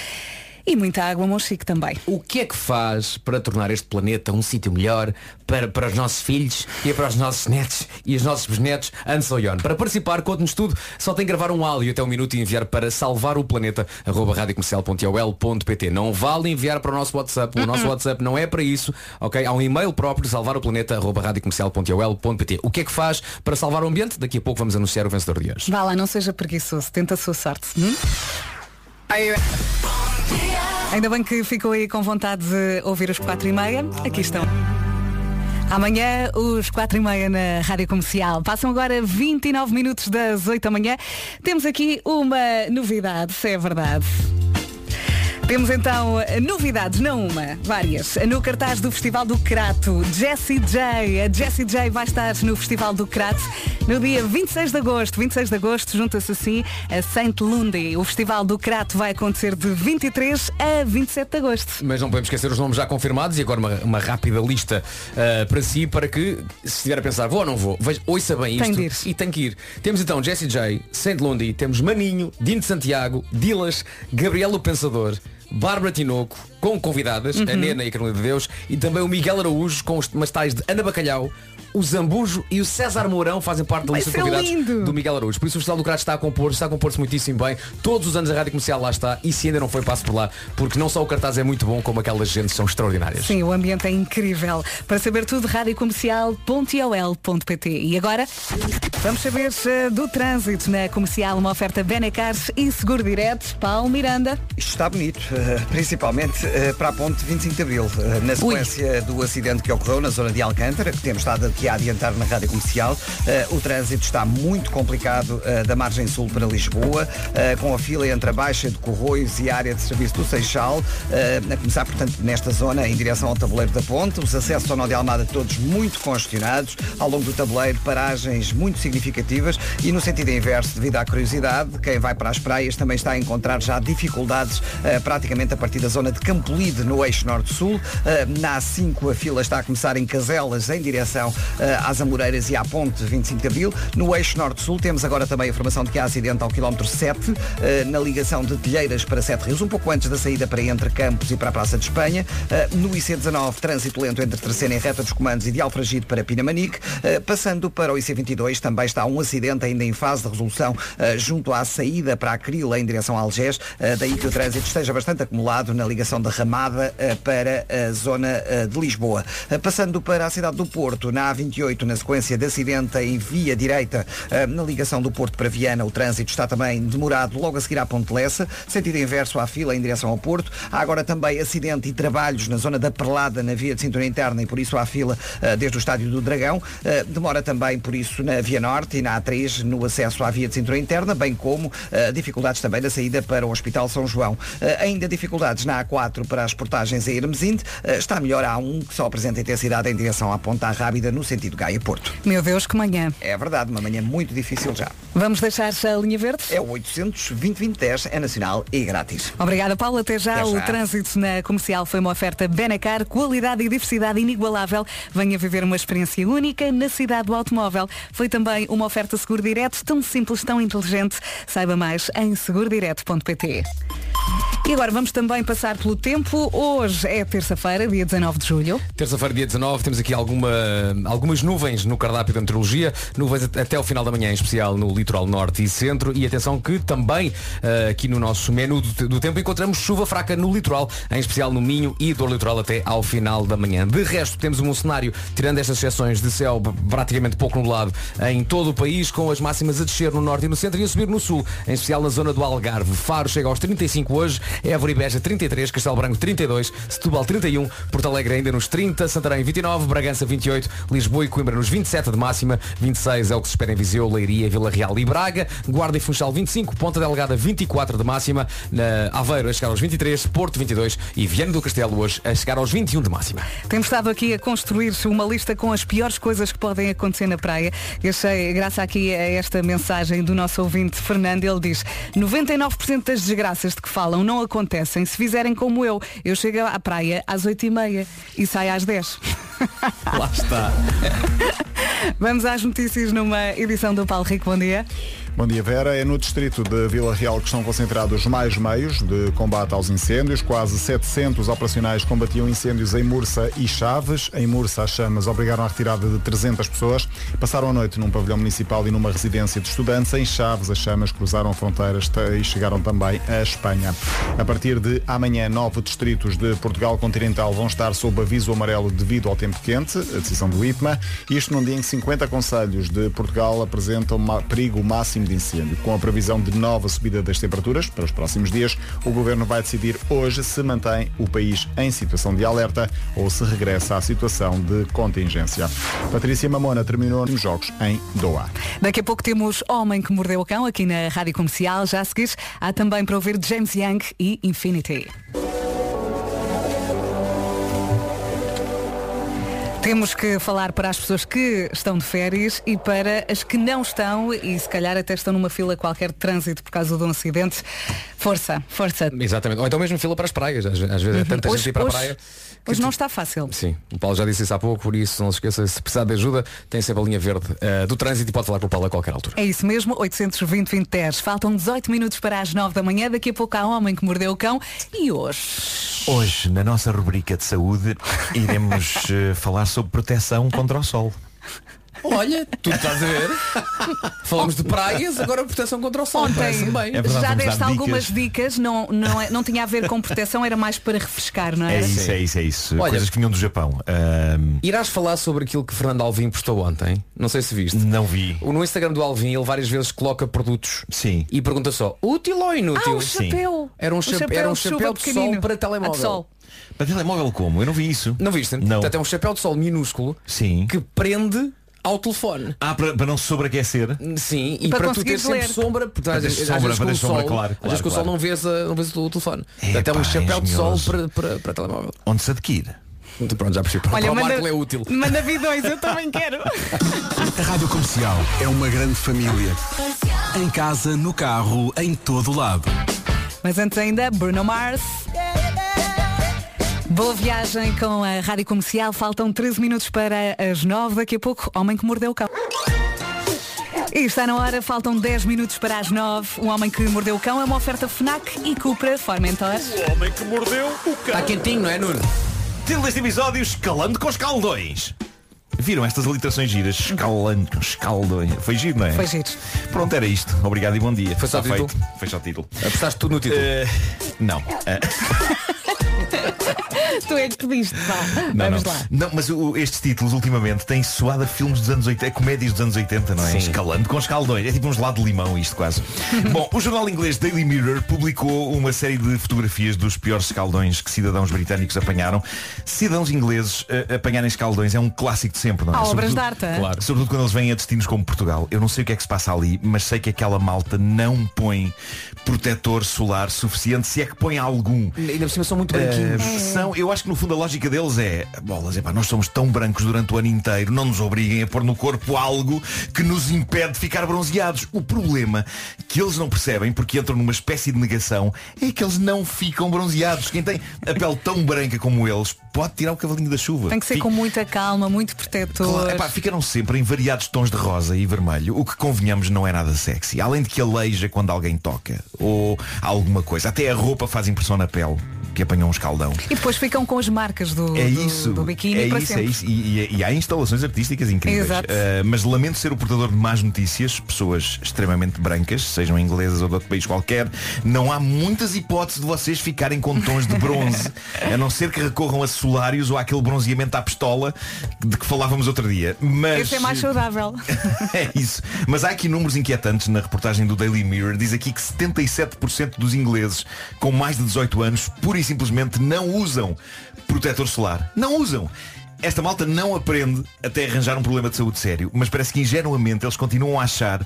E muita água Monchique também. O que é que faz para tornar este planeta um sítio melhor para, para os nossos filhos e para os nossos netos e os nossos bisnetos? Ansoyon. Para participar, conte-nos tudo. Só tem que gravar um áudio até um minuto e enviar para salvar o planeta radiocomercial.ol.pt. Não vale enviar para o nosso WhatsApp. O nosso WhatsApp não é para isso. Ok? Há um e-mail próprio salvar o planeta radiocomercial.ol.pt. O que é que faz para salvar o ambiente? Daqui a pouco vamos anunciar o vencedor de hoje. Vá lá, não seja preguiçoso. Tenta a sua sorte. hum? Ainda bem que ficou aí com vontade de ouvir os 4 e meia. Aqui estão. Amanhã, os 4 e meia na Rádio Comercial. Passam agora 29 minutos das 8 da manhã. Temos aqui uma novidade, se é verdade. Temos então novidades, não uma, várias. No cartaz do Festival do Crato, Jessie J. A Jessie J vai estar no Festival do Crato no dia 26 de agosto. 26 de agosto junta-se assim a Saint Lundy. O Festival do Crato vai acontecer de 23 a 27 de agosto. Mas não podemos esquecer os nomes já confirmados e agora uma, uma rápida lista ah, para si, para que, se estiver a pensar, vou ou não vou, veja, ouça bem Tem isto ir. e tem que ir. Temos então Jesse J, Saint Lundi, temos Maninho, Dino de Santiago, Dilas, Gabriel o Pensador, Bárbara Tinoco, com convidadas, Uhum. a Nena e a Carolina de Deus, e também o Miguel Araújo, com os umas tais de Ana Bacalhau, o Zambujo e o César Mourão fazem parte da lista de convidados lindo. do Miguel Araújo. Por isso o Festival do Crato está a compor, está a compor-se muitíssimo bem. Todos os anos a Rádio Comercial lá está e se ainda não foi, passo por lá, porque não só o cartaz é muito bom, como aquelas gentes são extraordinárias. Sim, o ambiente é incrível. Para saber tudo, radiocomercial.ol.pt E agora, vamos saber eh, do trânsito na comercial, uma oferta Benecars e Seguro Direto. Paulo Miranda. Isto está bonito, eh, principalmente eh, para a ponte 25 de Abril, na sequência do acidente que ocorreu na zona de Alcântara, que temos estado aqui a adiantar na rádio comercial. eh, O trânsito está muito complicado eh, da margem sul para Lisboa, eh, com a fila entre a Baixa de Corroios e a área de serviço do Seixal, a começar, portanto, nesta zona em direção ao tabuleiro da ponte. Os acessos ao Nó de Almada todos muito congestionados, ao longo do tabuleiro paragens muito significativas e no sentido inverso, devido à curiosidade, quem vai para as praias também está a encontrar já dificuldades praticamente a partir da zona de Campolide, no eixo norte-sul. Na A5 a fila está a começar em Caselas, em direção às Amoreiras e à ponte 25 de Abril. No eixo norte-sul temos agora também a informação de que há acidente ao quilómetro 7, eh, na ligação de Telheiras para Sete Rios, um pouco antes da saída para Entre Campos e para a Praça de Espanha. Eh, no IC19, trânsito lento entre Terceira e Reta dos Comandos e de Alfragide para Pinamanique. Eh, passando para o IC22, também está um acidente ainda em fase de resolução eh, junto à saída para a em direção a Algés. Eh, daí que o trânsito esteja bastante acumulado na ligação da Ramada eh, para a zona eh, de Lisboa. Eh, passando para a cidade do Porto, na A28, na sequência de acidente em via direita, eh, na ligação do Porto para Viana, o trânsito está também demorado logo a seguir à Ponte Lessa, sentido inverso à fila em direção ao Porto. Há agora também acidente e trabalhos na zona da Perlada, na via de cintura interna e por isso há fila eh, desde o estádio do Dragão. Eh, demora também por isso na Via Norte e na A3 no acesso à via de cintura interna, bem como dificuldades também na saída para o Hospital São João. Ainda dificuldades na A4 para as portagens a Hermesinde. Eh, está melhor a A1 que só apresenta intensidade em direção à Ponta Rábida no sentido Gaia-Porto. Meu Deus, que manhã. É verdade, uma manhã muito difícil já. Vamos deixar a linha verde? É o 800 2010 é nacional e grátis. Obrigada, Paulo. Até já. Até já. O trânsito na comercial foi uma oferta Benacar, qualidade e diversidade inigualável. Venha viver uma experiência única na cidade do automóvel. Foi também uma oferta seguro direto, tão simples, tão inteligente. Saiba mais em segurodireto.pt. E agora vamos também passar pelo tempo. Hoje é terça-feira, dia 19 de julho. Terça-feira, dia 19, temos aqui alguma, algumas nuvens no cardápio da meteorologia, nuvens at- até o final da manhã, em especial no litoral norte e centro. E atenção que também eh, aqui no nosso menu do, do tempo encontramos chuva fraca no litoral, em especial no Minho e do litoral até ao final da manhã. De resto, temos um cenário, tirando estas exceções de céu praticamente pouco nublado em todo o país, com as máximas a descer no norte e no centro e a subir no sul, em especial na zona do Algarve. Faro chega aos 35 hoje, Évora e Beja 33, Castelo Branco 32, Setúbal 31, Porto Alegre ainda nos 30, Santarém 29, Bragança 28, Lisboa e Coimbra nos 27 de máxima, 26 é o que se espera em Viseu, Leiria, Vila Real e Braga, Guarda e Funchal 25, Ponta Delgada 24 de máxima, na Aveiro a chegar aos 23, Porto 22 e Viana do Castelo hoje a chegar aos 21 de máxima. Temos estado aqui a construir uma lista com as piores coisas que podem acontecer na praia. Eu achei, graças aqui a esta mensagem do nosso ouvinte Fernando, ele diz 99% das desgraças de que falam não acontecem se fizerem como eu. Eu chego à praia às 8h30 e saio às 10. Lá está. Vamos às notícias numa edição do Paulo Rico. Bom dia. Bom dia, Vera. É no distrito de Vila Real que estão concentrados mais meios de combate aos incêndios. Quase 700 operacionais combatiam incêndios em Mursa e Chaves. Em Mursa, as chamas obrigaram a retirada de 300 pessoas. Passaram a noite num pavilhão municipal e numa residência de estudantes. Em Chaves, as chamas cruzaram fronteiras e chegaram também à Espanha. A partir de amanhã, nove distritos de Portugal continental vão estar sob aviso amarelo devido ao tempo quente, a decisão do IPMA. Isto num dia em que 50 conselhos de Portugal apresentam perigo máximo de incêndio. Com a previsão de nova subida das temperaturas para os próximos dias, o Governo vai decidir hoje se mantém o país em situação de alerta ou se regressa à situação de contingência. Patrícia Mamona terminou nos Jogos em Doha. Daqui a pouco temos Homem que Mordeu o Cão aqui na Rádio Comercial. Já a seguir, há também para ouvir James Young e Infinity. Temos que falar para as pessoas que estão de férias e para as que não estão e se calhar até estão numa fila qualquer de trânsito por causa de um acidente. Força, força. Exatamente. Ou então mesmo fila para as praias. Às, às vezes é tanta Hoje- gente ir para hoje- a praia. Hoje não está fácil. Sim, o Paulo já disse isso há pouco, por isso não se esqueça, se precisar de ajuda, tem sempre a linha verde eh, do trânsito e pode falar com o Paulo a qualquer altura. É isso mesmo, 820 20 10. Faltam 18 minutos para as 9 da manhã. Daqui a pouco há Homem que Mordeu o Cão. E hoje? Hoje, na nossa rubrica de saúde, iremos eh, falar sobre proteção contra o sol. Olha, tu estás a ver? Falamos de praias, agora proteção contra o sol. Ontem bem. É verdade, já vamos deste dar algumas dicas. não, não, é- não tinha a ver com proteção, era mais para refrescar, não É era? isso, é isso, é isso. Olha- Coisas que vinham do Japão. Ahm, Irás falar sobre aquilo que Fernando Alvim postou ontem? Não sei se viste. não vi. No Instagram do Alvim ele várias vezes coloca produtos Sim. e pergunta só, útil ou inútil? Ah, o chapéu. Era um, O chape- era um de chuva chapéu de sol para Ah, de telemóvel. sol. Para telemóvel como? Eu não vi isso. Não viste? Não. Portanto, é um chapéu de sol minúsculo Sim. que prende ao telefone. Ah, para, para não se sobreaquecer. Sim, e para para, tu ter sempre ler. sombra, porque às vezes, às sombra, vezes com o sombra, sol, claro, às vezes com o claro, sol não vês, a- não vês o telefone. É, Até um pá, chapéu de sol para, para, para telemóvel. Onde se adquire? Então, Pronto, já percebi. Para, Olha, para o manda, Marco é útil. manda vidões, eu também quero. A Rádio Comercial é uma grande família. Em casa, no carro, em todo lado. Mas antes ainda, Bruno Mars. Boa viagem com a Rádio Comercial. Faltam 13 minutos para as 9. Daqui a pouco, Homem que Mordeu o Cão. E está na hora, faltam 10 minutos para as 9. O Homem que Mordeu o Cão é uma oferta FNAC e Cupra Formentor. Está quentinho, não é, Nuno? Título deste episódio, Escalando com Escaldões. Viram estas aliterações giras? Escalando com escaldões. Foi giro, não é? Foi giro. Pronto, era isto. Obrigado e bom dia. Foi só Está o título? feito. Foi só o título. Apostaste tudo no título. Eh, não. Eh, tu é que pediste, vá. não, Vamos não. lá. Não, mas o- estes títulos ultimamente têm soado a filmes dos anos 80, comédias dos anos 80, não é? Sim. Escalando com escaldões. É tipo um gelado de limão isto quase. Bom, o jornal inglês Daily Mirror publicou uma série de fotografias dos piores escaldões que cidadãos britânicos apanharam. Cidadãos ingleses eh, apanharem escaldões é um clássico de sempre, não é? Há obras Sobretudo- de arte. hã? Claro. Sobretudo quando eles vêm a destinos como Portugal. Eu não sei o que é que se passa ali, mas sei que aquela malta não põe protetor solar suficiente, se é que põe algum. Ainda por cima são muito branquinhos. Uh, são, eu acho que no fundo a lógica deles é bolas, epá, nós somos tão brancos durante o ano inteiro, não nos obriguem a pôr no corpo algo que nos impede de ficar bronzeados. O problema que eles não percebem, porque entram numa espécie de negação, é que eles não ficam bronzeados. Quem tem a pele tão branca como eles pode tirar o cavalinho da chuva. Tem que ser Fica- com muita calma, muito protetor. Claro, epá, ficaram sempre em variados tons de rosa e vermelho, o que convenhamos não é nada sexy. Além de que aleija quando alguém toca ou alguma coisa. Até a roupa faz impressão na pele, que apanhou um escaldão. E depois ficam com as marcas do, É do- isso, do biquíni é para isso, é sempre. isso. E, e- e há instalações artísticas incríveis. Uh, mas lamento ser o portador de más notícias, pessoas extremamente brancas, sejam inglesas ou de outro país qualquer, não há muitas hipóteses de vocês ficarem com tons de bronze, a não ser que recorram a solários ou àquele bronzeamento à pistola de que falávamos outro dia. Mas Esse é mais saudável. é isso. Mas há aqui números inquietantes na reportagem do Daily Mirror. Diz aqui que 77% dos ingleses com mais de 18 anos pura e simplesmente não usam protetor solar. Não usam. Esta malta não aprende até arranjar um problema de saúde sério, mas parece que ingenuamente eles continuam a achar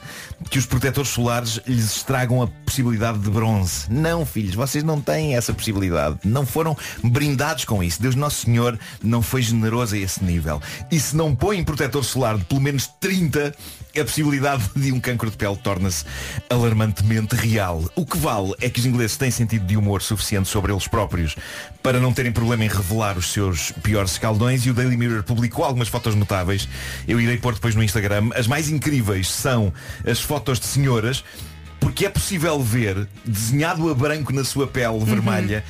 que os protetores solares lhes estragam a possibilidade de bronze. Não, filhos, vocês não têm essa possibilidade. Não foram brindados com isso. Deus Nosso Senhor não foi generoso a esse nível. E se não põem protetor solar de pelo menos 30, a possibilidade de um cancro de pele torna-se alarmantemente real. O que vale é que os ingleses têm sentido de humor suficiente sobre eles próprios para não terem problema em revelar os seus piores escaldões e o Daily Mirror publicou algumas fotos notáveis. Eu irei pôr depois no Instagram. As mais incríveis são as fotos de senhoras porque é possível ver, desenhado a branco na sua pele vermelha,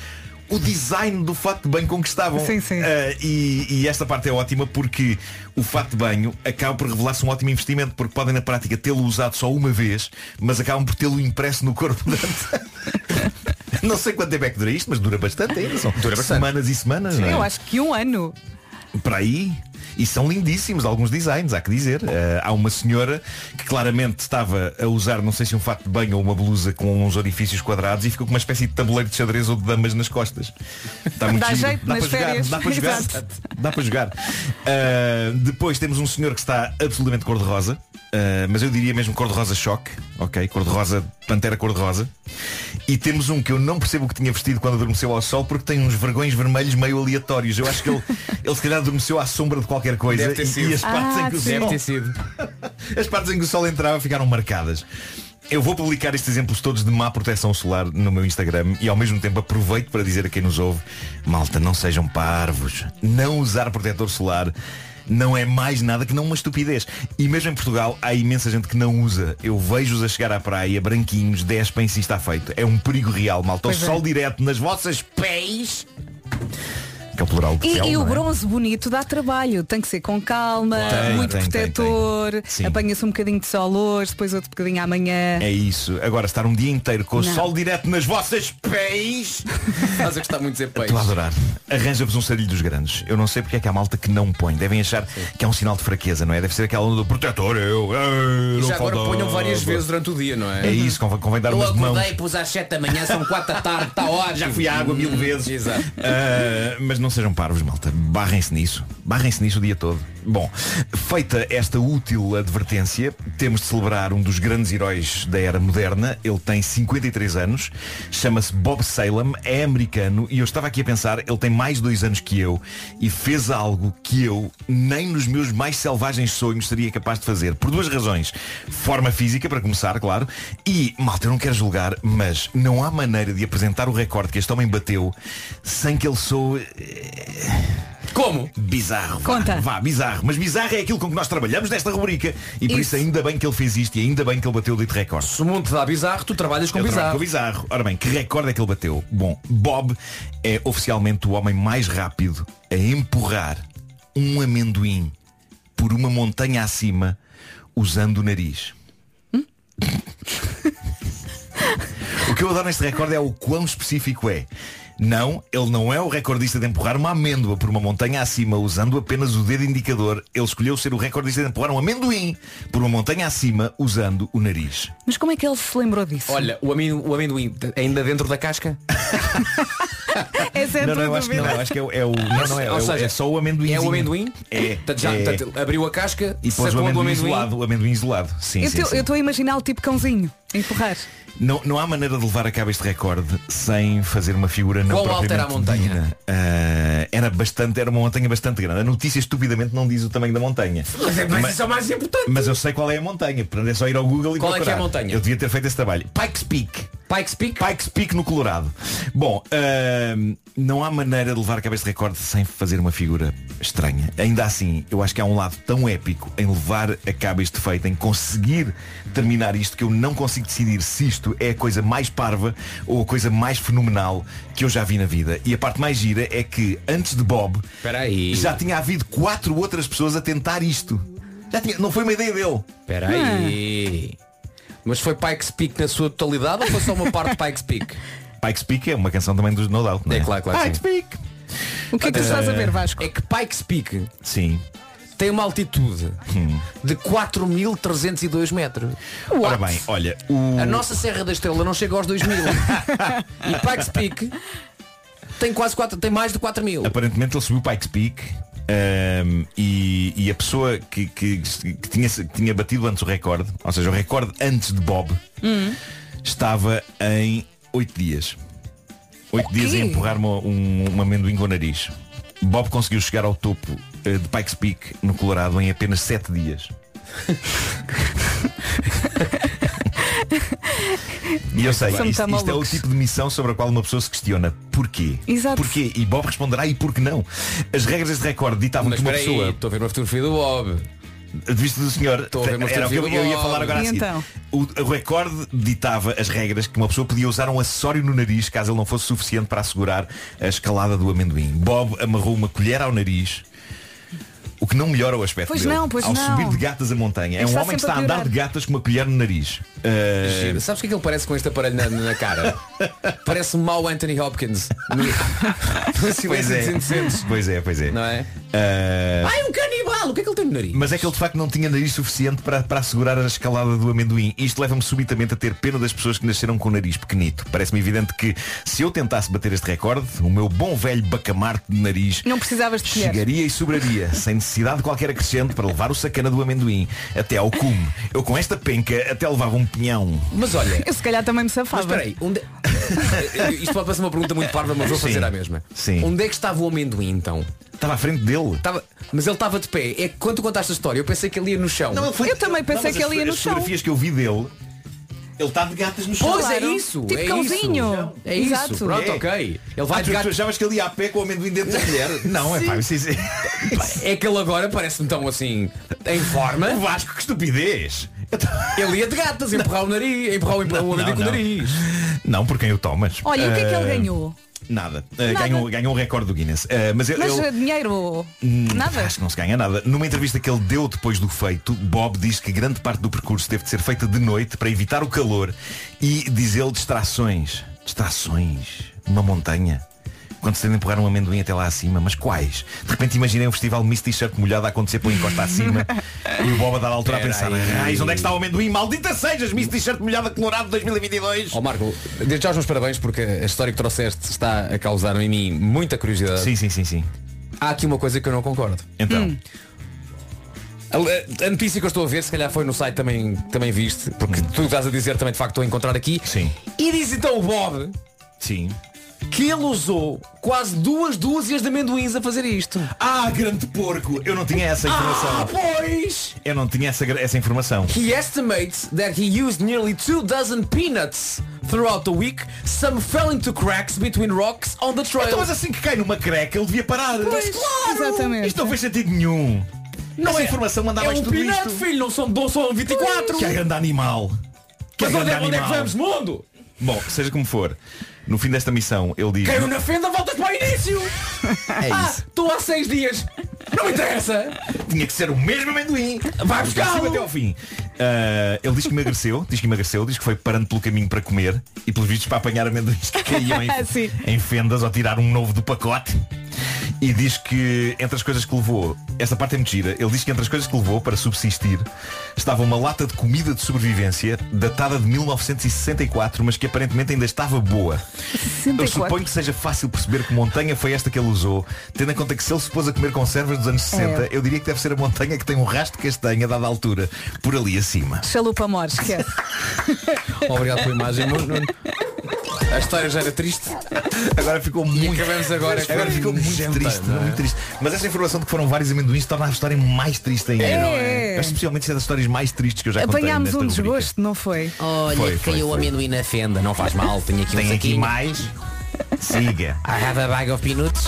o design do fato de banho com que estavam. Sim, sim. Ah, e, e esta parte é ótima porque o fato de banho acaba por revelar-se um ótimo investimento, porque podem na prática tê-lo usado só uma vez, mas acabam por tê-lo impresso no corpo durante. Não sei quanto tempo é que dura isto, mas dura bastante ainda. São Dura bastante. semanas e semanas. não é? Eu acho que um ano. para aí. E são lindíssimos alguns designs, há que dizer. Eh, há uma senhora que claramente estava a usar, não sei se um fato de banho ou uma blusa com uns orifícios quadrados e ficou com uma espécie de tabuleiro de xadrez ou de damas nas costas. Está muito Dá jeito dá nas para jogar, dá para jogar. Exato. Dá para jogar. Eh, depois temos um senhor que está absolutamente cor-de-rosa, eh, mas eu diria mesmo cor-de-rosa choque, ok? Cor-de-rosa, pantera cor-de-rosa. E temos um que eu não percebo o que tinha vestido quando adormeceu ao sol porque tem uns vergões vermelhos meio aleatórios. Eu acho que ele, ele se calhar adormeceu à sombra de qualquer coisa Deve ter e, sido. e as partes Ah, em que o. Deve sol ter sido. as partes em que o sol entrava ficaram marcadas. Eu vou publicar estes exemplos todos de má proteção solar no meu Instagram e ao mesmo tempo aproveito para dizer a quem nos ouve, malta, não sejam parvos. Não usar protetor solar não é mais nada que não uma estupidez. E mesmo em Portugal há imensa gente que não usa. Eu vejo-os a chegar à praia, branquinhos, despem-se e está feito. É um perigo real, malta. O é. sol direto nas vossas pés. É o E, pele, e o é? bronze bonito dá trabalho. Tem que ser com calma, Tem, muito tem, protetor, tem. Sim. apanha-se um bocadinho de sol hoje, depois outro bocadinho amanhã. É isso. Agora estar um dia inteiro com o Não. sol direto nas vossas pés. Estás a gostar muito de dizer peixe. Estou a adorar. Arranja-vos um sarilho dos grandes. Eu não sei porque é que há malta que não põe. Devem achar que é um sinal de fraqueza, não é? Deve ser aquela onda do protetor. Eu, eu E não já agora ponham várias vezes durante o dia, não é? É isso, convém, convém dar umas de mãos. pus às 7 da manhã, são 4 da tarde, está ótimo. Já fui à água mil vezes. Exato. Ah, mas não sejam parvos, malta. Barrem-se nisso. Barrem-se nisso o dia todo. Bom, feita esta útil advertência, temos de celebrar um dos grandes heróis da era moderna. Ele tem 53 anos, chama-se Bob Salem, é americano e eu estava aqui a pensar, ele tem mais dois anos que eu e fez algo que eu nem nos meus mais selvagens sonhos seria capaz de fazer. Por duas razões. Forma física, para começar, claro, e, malta, eu não quero julgar, mas não há maneira de apresentar o recorde que este homem bateu sem que ele soe Como? Bizarro. vá, Conta. Vá, bizarro. Mas bizarro é aquilo com que nós trabalhamos nesta rubrica. E por isso Isso. ainda bem que ele fez isto e ainda bem que ele bateu o dito recorde. Se o mundo te dá bizarro, tu trabalhas com Eu bizarro. com bizarro. Ora bem, que recorde é que ele bateu? Bom, Bob é oficialmente o homem mais rápido a empurrar um amendoim por uma montanha acima usando o nariz. o que eu adoro neste recorde é o quão específico é. Não, ele não é o recordista de empurrar uma amêndoa por uma montanha acima usando apenas o dedo indicador. Ele escolheu ser o recordista de empurrar um amendoim por uma montanha acima usando o nariz. Mas como é que ele se lembrou disso? Olha, o amendoim, o amendoim ainda dentro da casca? Essa é a não, não, eu acho que não, acho que é, o- é o. Não, não, é, Ou é o- seja, é só o amendoim. É o amendoim? É. Portanto, já, é. portanto, abriu a casca, E pôs o amendoim, amendoim. isolado, o amendoim isolado. Sim, Eu estou a imaginar o tipo cãozinho, empurrar. Não, não há maneira de levar a cabo este recorde sem fazer uma figura não Qual alto era a propriamente montanha? Ah, era bastante, era uma montanha bastante grande. A notícia estupidamente não diz o tamanho da montanha. Mas, é- mas isso é o mais importante. Mas eu sei qual é a montanha, portanto é só ir ao Google e Qual é que é a procurar. montanha? Eu devia ter feito esse trabalho. Pikes Peak. Pikes Peak? Pikes Peak no Colorado. Bom, não há maneira de levar a cabo este recorde sem fazer uma figura estranha. Ainda assim, eu acho que há um lado tão épico em levar a cabo este feito, em conseguir terminar isto, que eu não consigo decidir se isto é a coisa mais parva ou a coisa mais fenomenal que eu já vi na vida. E a parte mais gira é que, antes de Bob, Espera aí. já tinha havido quatro outras pessoas a tentar isto. Já tinha, não foi uma ideia dele. Espera aí. Mas foi Pikes Peak na sua totalidade ou foi só uma parte de Pikes Peak? Pikes Peak é uma canção também dos No Doubt, não é? É claro, claro Pikes sim. Peak. O que é que tu estás a ver, Vasco? É que Pikes Peak Sim. tem uma altitude Hum. de 4.302 metros. Ora bem, olha, o... A nossa Serra da Estrela não chega aos 2.000. e Pikes Peak tem quase 4, tem mais de 4.000. Aparentemente ele subiu Pikes Peak ahm, e, e a pessoa que, que- que tinha, que tinha batido antes o recorde, ou seja, o recorde antes de Bob, Hum. estava em 8 dias. 8 dias a empurrar uma, um, um amendoim com o nariz. Bob conseguiu chegar ao topo eh, de Pikes Peak no Colorado em apenas 7 dias. E eu sei, São isto, isto é o malucos. tipo de missão sobre a qual uma pessoa se questiona porquê? Exato. Porquê? E Bob responderá e por que não? As regras deste recorde ditavam Mas que uma espera aí, pessoa estou a ver uma fotografia do Bob. De vista do senhor era o que eu, eu ia falar agora E seguir. então? O, o recorde ditava as regras que uma pessoa podia usar um acessório no nariz caso ele não fosse suficiente para assegurar a escalada do amendoim. Bob amarrou uma colher ao nariz o que não melhora o aspecto Pois dele. não, pois Ao não. subir de gatas a montanha. É um homem que está a andar piorar. de gatas com uma colher no nariz. Uh, Giro. Sabes o que é que ele parece com este aparelho na, na cara? parece um mau Anthony Hopkins. No, pois é. Pois é, pois é. Não é? Uh, Ai, um canibal! O que é que ele tem no nariz? Mas é que ele de facto não tinha nariz suficiente para, para assegurar a escalada do amendoim. Isto leva-me subitamente a ter pena das pessoas que nasceram com o nariz pequenito. Parece-me evidente que se eu tentasse bater este recorde, o meu bom velho bacamarte de nariz Não precisavas de colher. chegaria e sobraria, sem necessidade de qualquer acrescente, para levar o sacana do amendoim até ao cume. Eu com esta penca até levava um pinhão. Mas olha, Eu se calhar também me mas safava. espera aí, onde... isto pode parecer uma pergunta muito parva, mas vou Sim. fazer a mesma. Sim. Onde é que estava o amendoim então? Estava à frente dele. Estava... Mas ele estava de pé. É que quando tu contaste a história, eu pensei que ele ia no chão. Não, foi- Eu também pensei mas que as- ele ia no as chão. fotografias que eu vi dele, ele está de gatas no chão. Pois Claro. é isso, Tipo é cãozinho. isso. É Exato. isso. Pronto, É. ok. Ele Ah, vai tu, de tu gato. achavas que ele ia a pé com o amendoim dentro da mulher? Não, é pá, isso, isso, É que ele agora parece-me tão assim em forma. Vasco, que estupidez! Ele ia de gatas, empurrar o nariz, empurrar o, o amendoim com o não. nariz. Não, por quem o tomas. Olha, e o que é que ele Ah, ganhou? Nada. Uh, Nada. Ganhou, ganhou um recorde do Guinness. Uh, mas ele, Mas ele- eh, dinheiro? Hum, Nada? Acho que não se ganha nada. Numa entrevista que ele deu depois do feito, Bob diz que grande parte do percurso teve de ser feita de noite para evitar o calor e, diz ele, distrações. Distrações. Numa montanha. Quando se tem de empurrar um amendoim até lá acima, mas quais? De repente imaginei um festival Miss T-shirt molhado a acontecer pela encosta acima e o Bob a dar altura a pensar. Raiz, onde é que está o amendoim? Maldita sejas, Miss T-shirt molhada colorado 2022. Ó Marco, desde já os meus parabéns porque a história que trouxeste está a causar em mim muita curiosidade. Sim, sim, sim, sim. Há aqui uma coisa que eu não concordo. Então, A, a notícia que eu estou a ver, se calhar foi no site também, também viste, porque tu estás a dizer também de facto estou a encontrar aqui. sim, E diz então o Bob sim. Que ele usou quase duas dúzias de amendoins a fazer isto. Ah, grande porco! Eu não tinha essa Ah, informação. pois! Eu não tinha essa, essa informação. He estimates that he used nearly two dozen peanuts throughout the week. Some fell into cracks between rocks on the trail. Então, mas assim que cai numa creca, ele devia parar. Pois, exatamente. Isto não fez sentido nenhum. não Essa é, informação mandava é um tudo peanut, isto. filho, não são, não são 24. Que é grande animal. Que Mas é onde grande é, onde é que animal. vamos, mundo? Bom, seja como for, no fim desta missão, ele diz. Caiu na fenda, voltas para o início. É ah, estou há seis dias. Não me interessa. Tinha que ser o mesmo amendoim. Vai cima até ao fim. Ah, ele diz que emagreceu, diz que emagreceu, diz que foi parando pelo caminho para comer e pelos vistos para apanhar amendoins que caíam em, em fendas ou tirar um novo do pacote. E diz que entre as coisas que levou, esta parte é mentira, ele diz que entre as coisas que levou para subsistir estava uma lata de comida de sobrevivência datada de 1964, mas que aparentemente ainda estava boa. Eu suponho que seja fácil perceber que montanha foi esta que ele usou, tendo em conta que se ele se pôs a comer conservas dos anos 60, É. eu diria que deve ser a montanha que tem um rastro de castanha dada altura, por ali acima. Chalupa Mor, esquece. Obrigado pela imagem. Nuno. A história já era triste. Agora ficou muito. acabamos agora Agora ficou muito triste, não é? muito triste. Mas essa informação de que foram vários amendoins torna a história mais triste ainda. É. não é? Acho especialmente isso é das histórias mais tristes que eu já contei Apanhámos um rubrica. desgosto, não foi? Olha, Foi, foi, caiu o amendoim na fenda. Não faz mal, tenho aqui um Tem aqui mais. Siga. I have a bag of peanuts.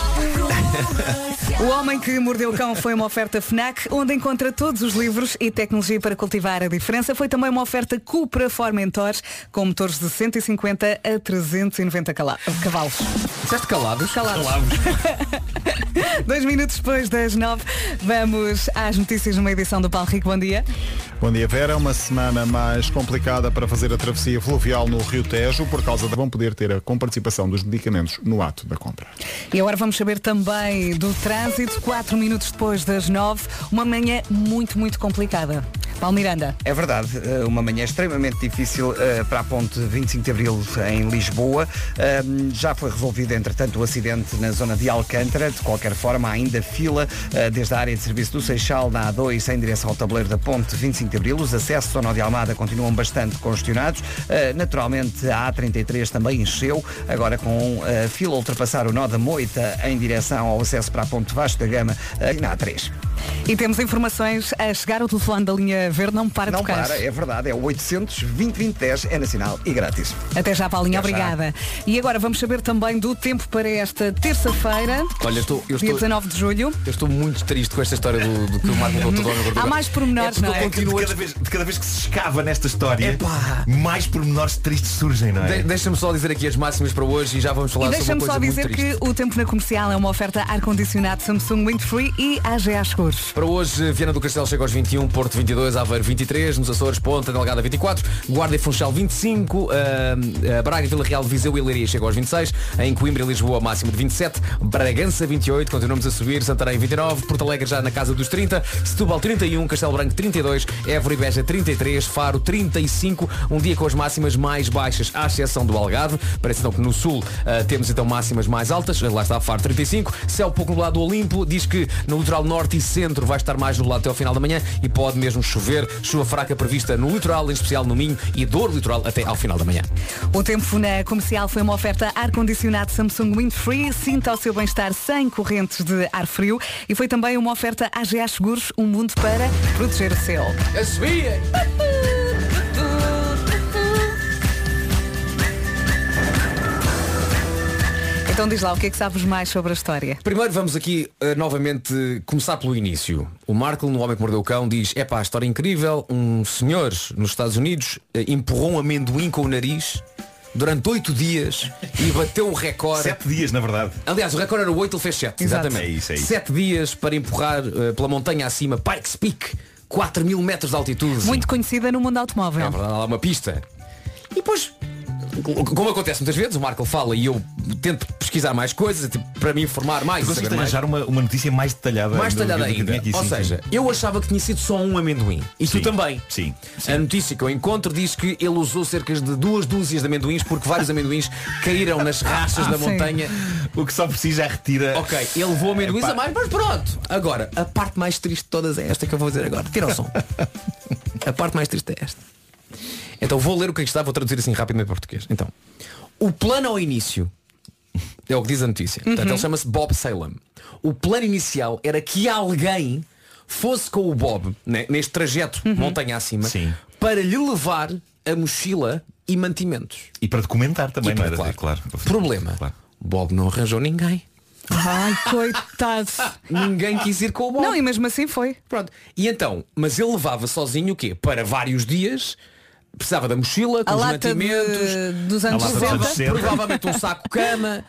O Homem que Mordeu o Cão foi uma oferta FNAC, onde encontra todos os livros e tecnologia para cultivar a diferença. Foi também uma oferta Cupra Formentores, com motores de 150 a 390 cala- cavalos. Disseste calados? Calados. Dois minutos depois das nove, vamos às notícias numa edição do Paulo Rico. Bom dia. Bom dia, Vera. Uma semana mais complicada para fazer a travessia fluvial no Rio Tejo, por causa de vão poder ter a comparticipação dos medicamentos no ato da compra. E agora vamos saber também do trânsito, quatro minutos depois das nove, uma manhã muito, muito complicada. Paulo Miranda. É verdade, eh, uma manhã extremamente difícil eh, para a ponte 25 de Abril em Lisboa. Ahm, Já foi resolvido, entretanto, o acidente na zona de Alcântara. De qualquer forma, ainda fila eh, desde a área de serviço do Seixal na A2 em direção ao tabuleiro da ponte 25 de Abril. Os acessos ao Nó de Almada continuam bastante congestionados. Naturalmente, a A33 também encheu, agora com eh, fila a ultrapassar o Nó da Moita em direção ao acesso para a ponte Vasco da Gama na A3. E temos informações a chegar o telefone da linha verde, não para de Não tocar. para, é verdade, é o 800 2010 é nacional e grátis. Até já, Paulinha, Até já. obrigada. E agora vamos saber também do tempo para esta terça-feira, Olha, eu estou, eu dia estou, 19 de julho. eu estou muito triste com esta história do, do que o Marco contou gordura. Há mais pormenores, É não é? eu continuo De cada, vez, de cada vez que se escava nesta história, Epá. mais pormenores tristes surgem, não é? De- Deixa-me só dizer aqui as máximas para hoje e já vamos falar E sobre deixa-me uma coisa só dizer muito triste. que o tempo na comercial é uma oferta ar-condicionado Samsung Windfree e AGA Para hoje, Viana do Castelo chega aos 21, Porto 22, Aveiro 23, nos Açores, Ponta Delgada 24, Guarda e Funchal 25, ah, ah, Braga, Vila Real, Viseu e Leiria chega aos 26, em Coimbra e Lisboa máximo de 27, Bragança 28, continuamos a subir, Santarém 29, Porto Alegre já na casa dos 30, Setúbal 31, Castelo Branco 32, Évora e Beja 33, Faro 35, um dia com as máximas mais baixas, à exceção do Algarve, parece então que no Sul ah, temos então máximas mais altas, lá está Faro 35, céu pouco nublado do Olimpo, diz que no litoral norte e centro vai estar mais nublado até ao final da manhã e pode mesmo chover, chuva fraca prevista no litoral, em especial no Minho e dor litoral até ao final da manhã. O tempo na comercial foi uma oferta ar-condicionado Samsung Windfree, sinta o seu bem-estar sem correntes de ar frio e foi também uma oferta AGA Seguros, um mundo para proteger o seu. A! Então diz lá, o que é que sabes mais sobre a história? Primeiro vamos aqui eh, novamente começar pelo início. O Marco, no Homem que Mordeu o Cão, diz é pá, história incrível, um senhor nos Estados Unidos eh, empurrou um amendoim com o nariz durante oito dias e bateu o recorde. Sete dias, na verdade. Aliás, o recorde era oito, ele fez sete. Exatamente. É isso, é isso. Sete dias para empurrar eh, pela montanha acima, Pikes Peak, 4 mil metros de altitude. Muito conhecida no mundo É automóvel. verdade, há uma pista. E depois, como acontece muitas vezes, o Marco fala e eu tento pesquisar mais coisas tipo, para me informar mais. Conseguiste saber mais. arranjar uma, uma notícia mais detalhada. Mais que- detalhada que ainda. aqui, Ou sim, seja, sim. eu achava que tinha sido só um amendoim. E tu também. Sim. A notícia que eu encontro diz que ele usou cerca de duas dúzias de amendoins porque vários amendoins caíram nas rachas da montanha. O que só si já retira. Ok, ele levou amendoins Epá. a mais, mas pronto. Agora, a parte mais triste de todas é esta que eu vou dizer agora. Tira o som. A parte mais triste é esta. Então vou ler o que aqui está, vou traduzir assim rapidamente para português. Então, o plano ao início é o que diz a notícia. Portanto, ele chama-se Bob Salem. O plano inicial era que alguém fosse com o Bob né, neste trajeto montanha acima Sim. para lhe levar a mochila e mantimentos. E para documentar também, E não para- era? claro. claro. Problema. Claro. Bob não arranjou ninguém. Ai, coitado. Ninguém quis ir com o Bob. Não, e mesmo assim foi. Pronto. E então, mas ele levava sozinho o quê? Para vários dias. Precisava da mochila, com A os lata de, mantimentos, dos anos A lata dos 60. anos 60. provavelmente um saco cama.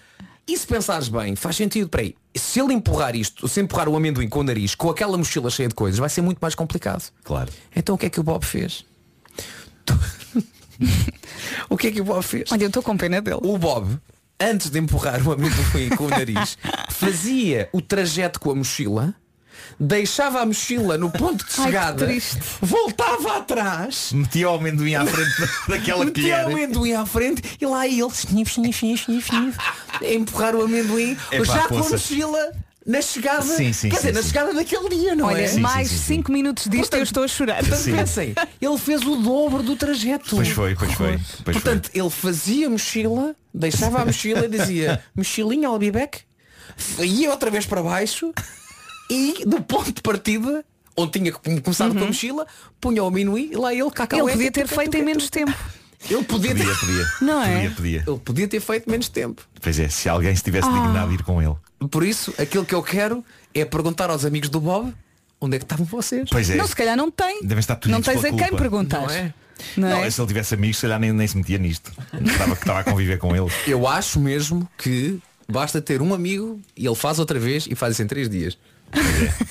E se pensares bem, faz sentido, peraí, se ele empurrar isto, se empurrar o amendoim com o nariz, com aquela mochila cheia de coisas, vai ser muito mais complicado. Claro. Então o que é que o Bob fez? o que é que o Bob fez? Olha, eu estou com pena dele. O Bob antes de empurrar o amendoim com o nariz, fazia o trajeto com a mochila, deixava a mochila no ponto de Ai, chegada, triste. voltava atrás, Metia o amendoim à frente daquela metia o colher. amendoim à frente e lá ele snif, snif, snif, snif, empurrar o amendoim Epá, já com a mochila na chegada, Sim, sim, quer sim, dizer, na chegada daquele dia, não Olha, é? Mais sim, sim, 5 minutos disto eu estou a chorar. Portanto, Sim. pensem, ele fez o dobro do trajeto. Pois foi, pois foi. Pois Portanto, ele fazia a mochila, deixava a mochila e dizia mochilinha, back, ia outra vez para baixo e do ponto de partida, onde tinha que começar com a mochila, punha o amendoim e lá ele cacau. Ele podia ter feito em menos tempo. Ele podia foi. ter... Podia, podia. Não é? Podia, podia. Ele podia ter feito menos tempo. Pois é, se alguém se tivesse Ah. dignado ir com ele. Por isso, aquilo que eu quero é perguntar aos amigos do Bob onde é que estavam vocês. Pois é. Não, se calhar não tem. Devem estar Não tonidos tens a quem perguntar. Não é? Não Não, é? se ele tivesse amigos, se calhar nem, nem se metia nisto. Estava, estava a conviver com ele. Eu acho mesmo que basta ter um amigo e ele faz outra vez e faz isso em três dias.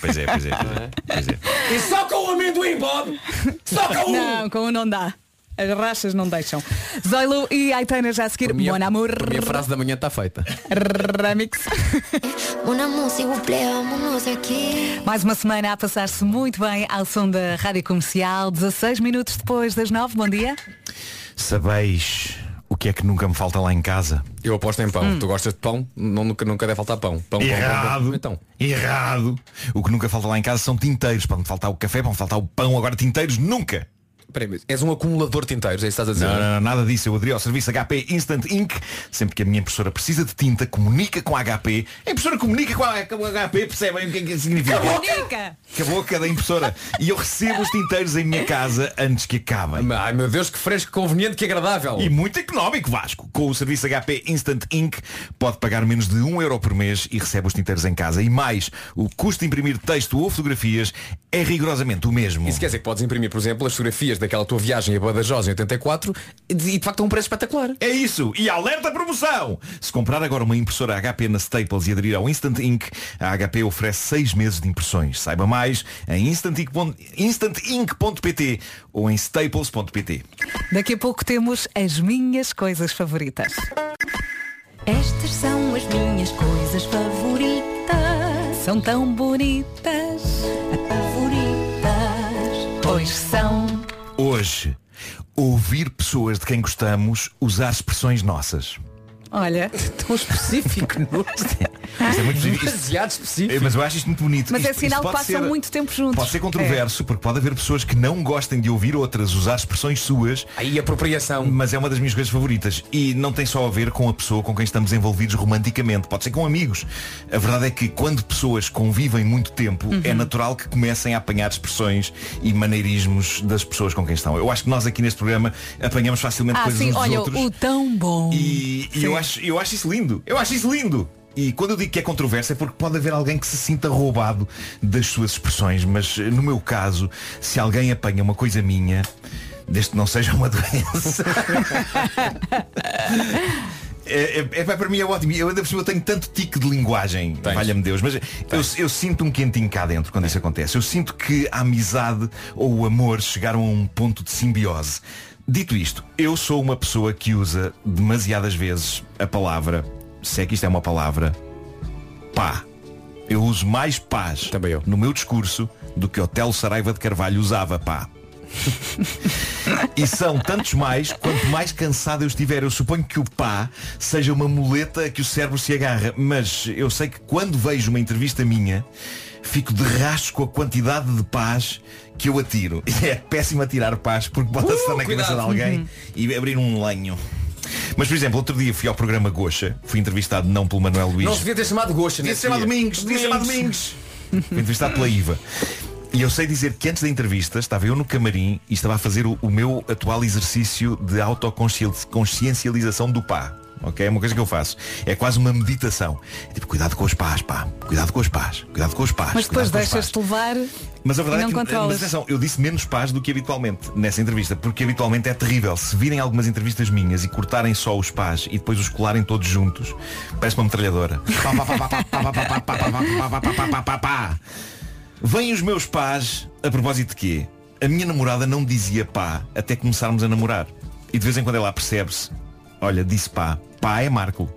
Pois é, pois é, pois é. Pois é. E só com o amendoim, Bob! Só com um! Não, com um não dá. As rachas não deixam. Zoilo e Aitana já a seguir. Mon amor. a frase da manhã está feita. Remix. Mais uma semana a passar-se muito bem ao som da Rádio Comercial. 16 minutos depois das 9. Bom dia. Sabeis o que é que nunca me falta lá em casa? Eu aposto em pão. Tu gostas de pão? Não, nunca, nunca deve faltar pão. Pão, pão, pão, Errado. pão. Então. Errado. O que nunca falta lá em casa são tinteiros. Pode-me faltar o café, pode-me faltar o pão. Agora tinteiros nunca. Peraí, és um acumulador de tinteiros, é isso que estás a dizer? Não, não, não, nada disso. Eu aderi ao serviço HP Instant Ink. Sempre que a minha impressora precisa de tinta, comunica com a HP. A impressora comunica com a, com a HP, percebem o que é que significa? Comunica! Com a boca da impressora. E eu recebo os tinteiros em minha casa antes que acabem. Ai meu Deus, que fresco, conveniente, que agradável. E muito económico, Vasco. Com o serviço HP Instant Ink pode pagar menos de 1 euro por mês e recebe os tinteiros em casa. E mais, o custo de imprimir texto ou fotografias é rigorosamente o mesmo. Isso quer dizer que podes imprimir, por exemplo, as fotografias daquela tua viagem a Badajoz em 84 e de facto a um preço espetacular. É isso! E alerta promoção! Se comprar agora uma impressora HP na Staples e aderir ao Instant Ink, a HP oferece 6 meses de impressões. Saiba mais em instantink.pt instantink.pt ou em staples.pt. Daqui a pouco temos as minhas coisas favoritas. Estas são as minhas coisas favoritas. São tão bonitas. Favoritas. Pois são. Hoje, ouvir pessoas de quem gostamos usar expressões nossas. Olha, Tão específico, não? Isto é muito específico. Demasiado É, específico. Mas eu acho isto muito bonito. mas Isto- é sinal isto que pode passam ser- muito tempo juntos. Pode ser controverso, porque pode haver pessoas que não gostem de ouvir outras usar expressões suas, Aí apropriação. mas é uma das minhas coisas favoritas. E não tem só a ver com a pessoa com quem estamos envolvidos romanticamente. Pode ser com amigos. A verdade é que quando pessoas convivem muito tempo, Uhum. é natural que comecem a apanhar expressões e maneirismos das pessoas com quem estão. Eu acho que nós aqui neste programa apanhamos facilmente Ah, coisas sim, uns dos olha, outros. o tão bom. E, e Sim. Eu, acho, eu acho isso lindo. Eu acho isso lindo. E quando eu digo que é controverso é porque pode haver alguém que se sinta roubado das suas expressões. Mas eh, no meu caso, se alguém apanha uma coisa minha, desde que não seja uma doença. É, é, é, para mim é ótimo. Eu ainda por cima eu tenho tanto tique de linguagem, valha-me Deus, mas eu, eu sinto um quentinho cá dentro quando isso acontece. Eu sinto que a amizade ou o amor chegaram a um ponto de simbiose. Dito isto, eu sou uma pessoa que usa demasiadas vezes a palavra, se é que isto é uma palavra, pá. Eu uso mais paz Também eu. no meu discurso do que Otelo Saraiva de Carvalho usava, pá. E são tantos mais quanto mais cansado eu estiver. Eu suponho que o pá seja uma muleta a que o cérebro se agarra. Mas eu sei que quando vejo uma entrevista minha, fico de rastros com a quantidade de paz que eu atiro. E é péssimo atirar paz porque bota-se Uh, na cabeça de alguém e abrir um lenho. Mas, por exemplo, outro dia fui ao programa Gocha, fui entrevistado não pelo Manuel Luís. Não se devia ter chamado Gosta Devia nesse ser chamado. Domingos, devia chamado Domingos. Fui entrevistado pela IVA. E eu sei dizer que antes da entrevista estava eu no camarim e estava a fazer o, o meu atual exercício de autoconsciencialização do pá ok? É uma coisa que eu faço. É quase uma meditação. É tipo, cuidado com os pás, pá. Cuidado com os pás. Cuidado com os pás. Mas depois deixas-te levar. Mas a verdade não é que, controlas. mas atenção, eu disse menos paz do que habitualmente nessa entrevista, porque habitualmente é terrível. Se virem algumas entrevistas minhas e cortarem só os pás e depois os colarem todos juntos, parece uma metralhadora. Vêm os meus pás, a propósito de quê? A minha namorada não dizia pá até começarmos a namorar. E de vez em quando ela percebe-se, olha, disse pá, pá é Marco.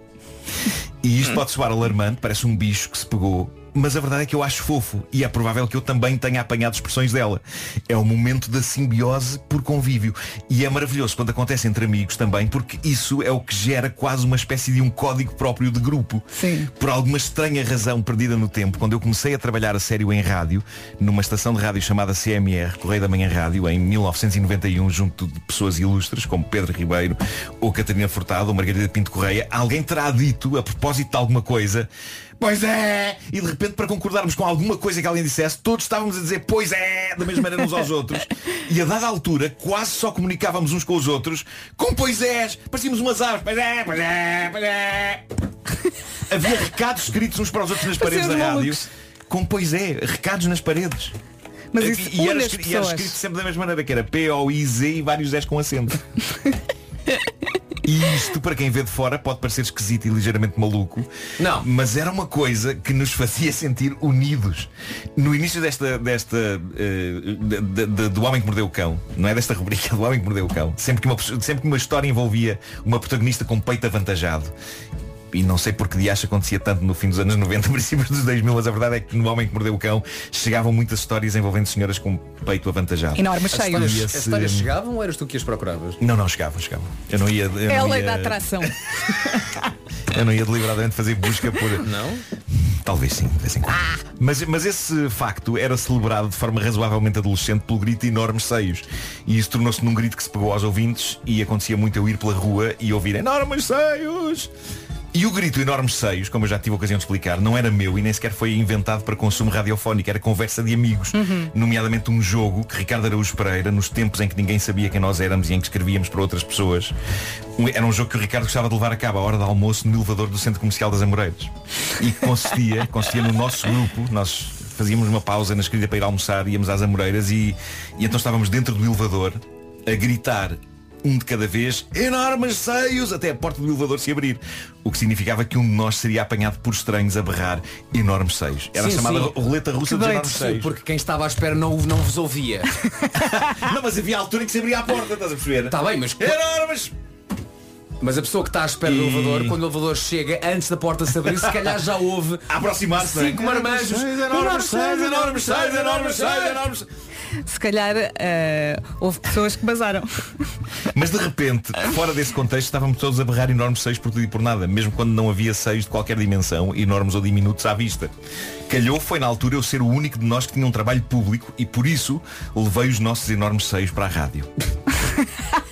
E isto pode soar alarmante, parece um bicho que se pegou mas a verdade é que eu acho fofo e é provável que eu também tenha apanhado expressões dela. É o momento da simbiose por convívio. E é maravilhoso quando acontece entre amigos também, porque isso é o que gera quase uma espécie de um código próprio de grupo. Sim. Por alguma estranha razão perdida no tempo, quando eu comecei a trabalhar a sério em rádio, numa estação de rádio chamada CMR, Correio da Manhã Rádio, em 1991, junto de pessoas ilustres como Pedro Ribeiro, ou Catarina Furtado, ou Margarida Pinto Correia, alguém terá dito, a propósito de alguma coisa, Pois é! E de repente, para concordarmos com alguma coisa que alguém dissesse, todos estávamos a dizer pois é, da mesma maneira uns aos outros. E a dada altura, quase só comunicávamos uns com os outros com pois és. Parecíamos umas aves. Pois é, pois é, pois é. Havia recados escritos uns para os outros nas paredes da rádio. Com pois é, recados nas paredes. Mas isso e, era e era escrito sempre da mesma maneira, que era P-O-I-Z e vários S com acento. E isto, para quem vê de fora, pode parecer esquisito e ligeiramente maluco. Não. Mas era uma coisa que nos fazia sentir unidos. No início desta, desta eh, de- de- do Homem que Mordeu o Cão, não é desta rubrica, do Homem que Mordeu o Cão, sempre que uma, sempre que uma história envolvia uma protagonista com peito avantajado, e não sei porque de acho acontecia tanto no fim dos anos 90, princípios dos 2000, mas a verdade é que no Homem que Mordeu o Cão chegavam muitas histórias envolvendo senhoras com peito avantajado. Enormes As histórias, as histórias chegavam ou eras tu que as procuravas? Não, não, chegavam, chegavam. Eu não ia. Eu É a lei ia- da atração. Eu não ia deliberadamente fazer busca por. Não? Talvez sim, de vez em quando. Mas, mas esse facto era celebrado de forma razoavelmente adolescente pelo grito de enormes seios. E isso tornou-se num grito que se pegou aos ouvintes e acontecia muito eu ir pela rua e ouvir enormes seios. E o grito enormes seios, como eu já tive a ocasião de explicar, não era meu e nem sequer foi inventado para consumo radiofónico, era conversa de amigos. Nomeadamente um jogo que Ricardo Araújo Pereira, nos tempos em que ninguém sabia quem nós éramos e em que escrevíamos para outras pessoas, era um jogo que o Ricardo gostava de levar a cabo à hora do almoço no elevador do Centro Comercial das Amoreiras. E que consistia, consistia no nosso grupo, nós fazíamos uma pausa na escrita para ir almoçar, íamos às Amoreiras e, e então estávamos dentro do elevador a gritar um de cada vez, enormes seios, até a porta do elevador se abrir. O que significava que um de nós seria apanhado por estranhos a berrar enormes seios. Era Sim, chamada sim. roleta russa dos enormes seios. Porque quem estava à espera não, não vos ouvia. Não, mas havia a altura em que se abria a porta, estás a perceber? Está bem, mas, Enormes! Mas a pessoa que está à espera do E- elevador, quando o elevador chega, antes da porta se abrir, se calhar já houve A aproximar-se, não é? cinco marmanjos. Enormes seios, enormes seios, enormes seios, enormes. Se calhar eh, houve pessoas que basaram. Mas de repente, fora desse contexto, estávamos todos a berrar enormes seios por tudo e por nada, mesmo quando não havia seios de qualquer dimensão, enormes ou diminutos à vista. Calhou foi na altura eu ser o único de nós que tinha um trabalho público e por isso levei os nossos enormes seios para a rádio.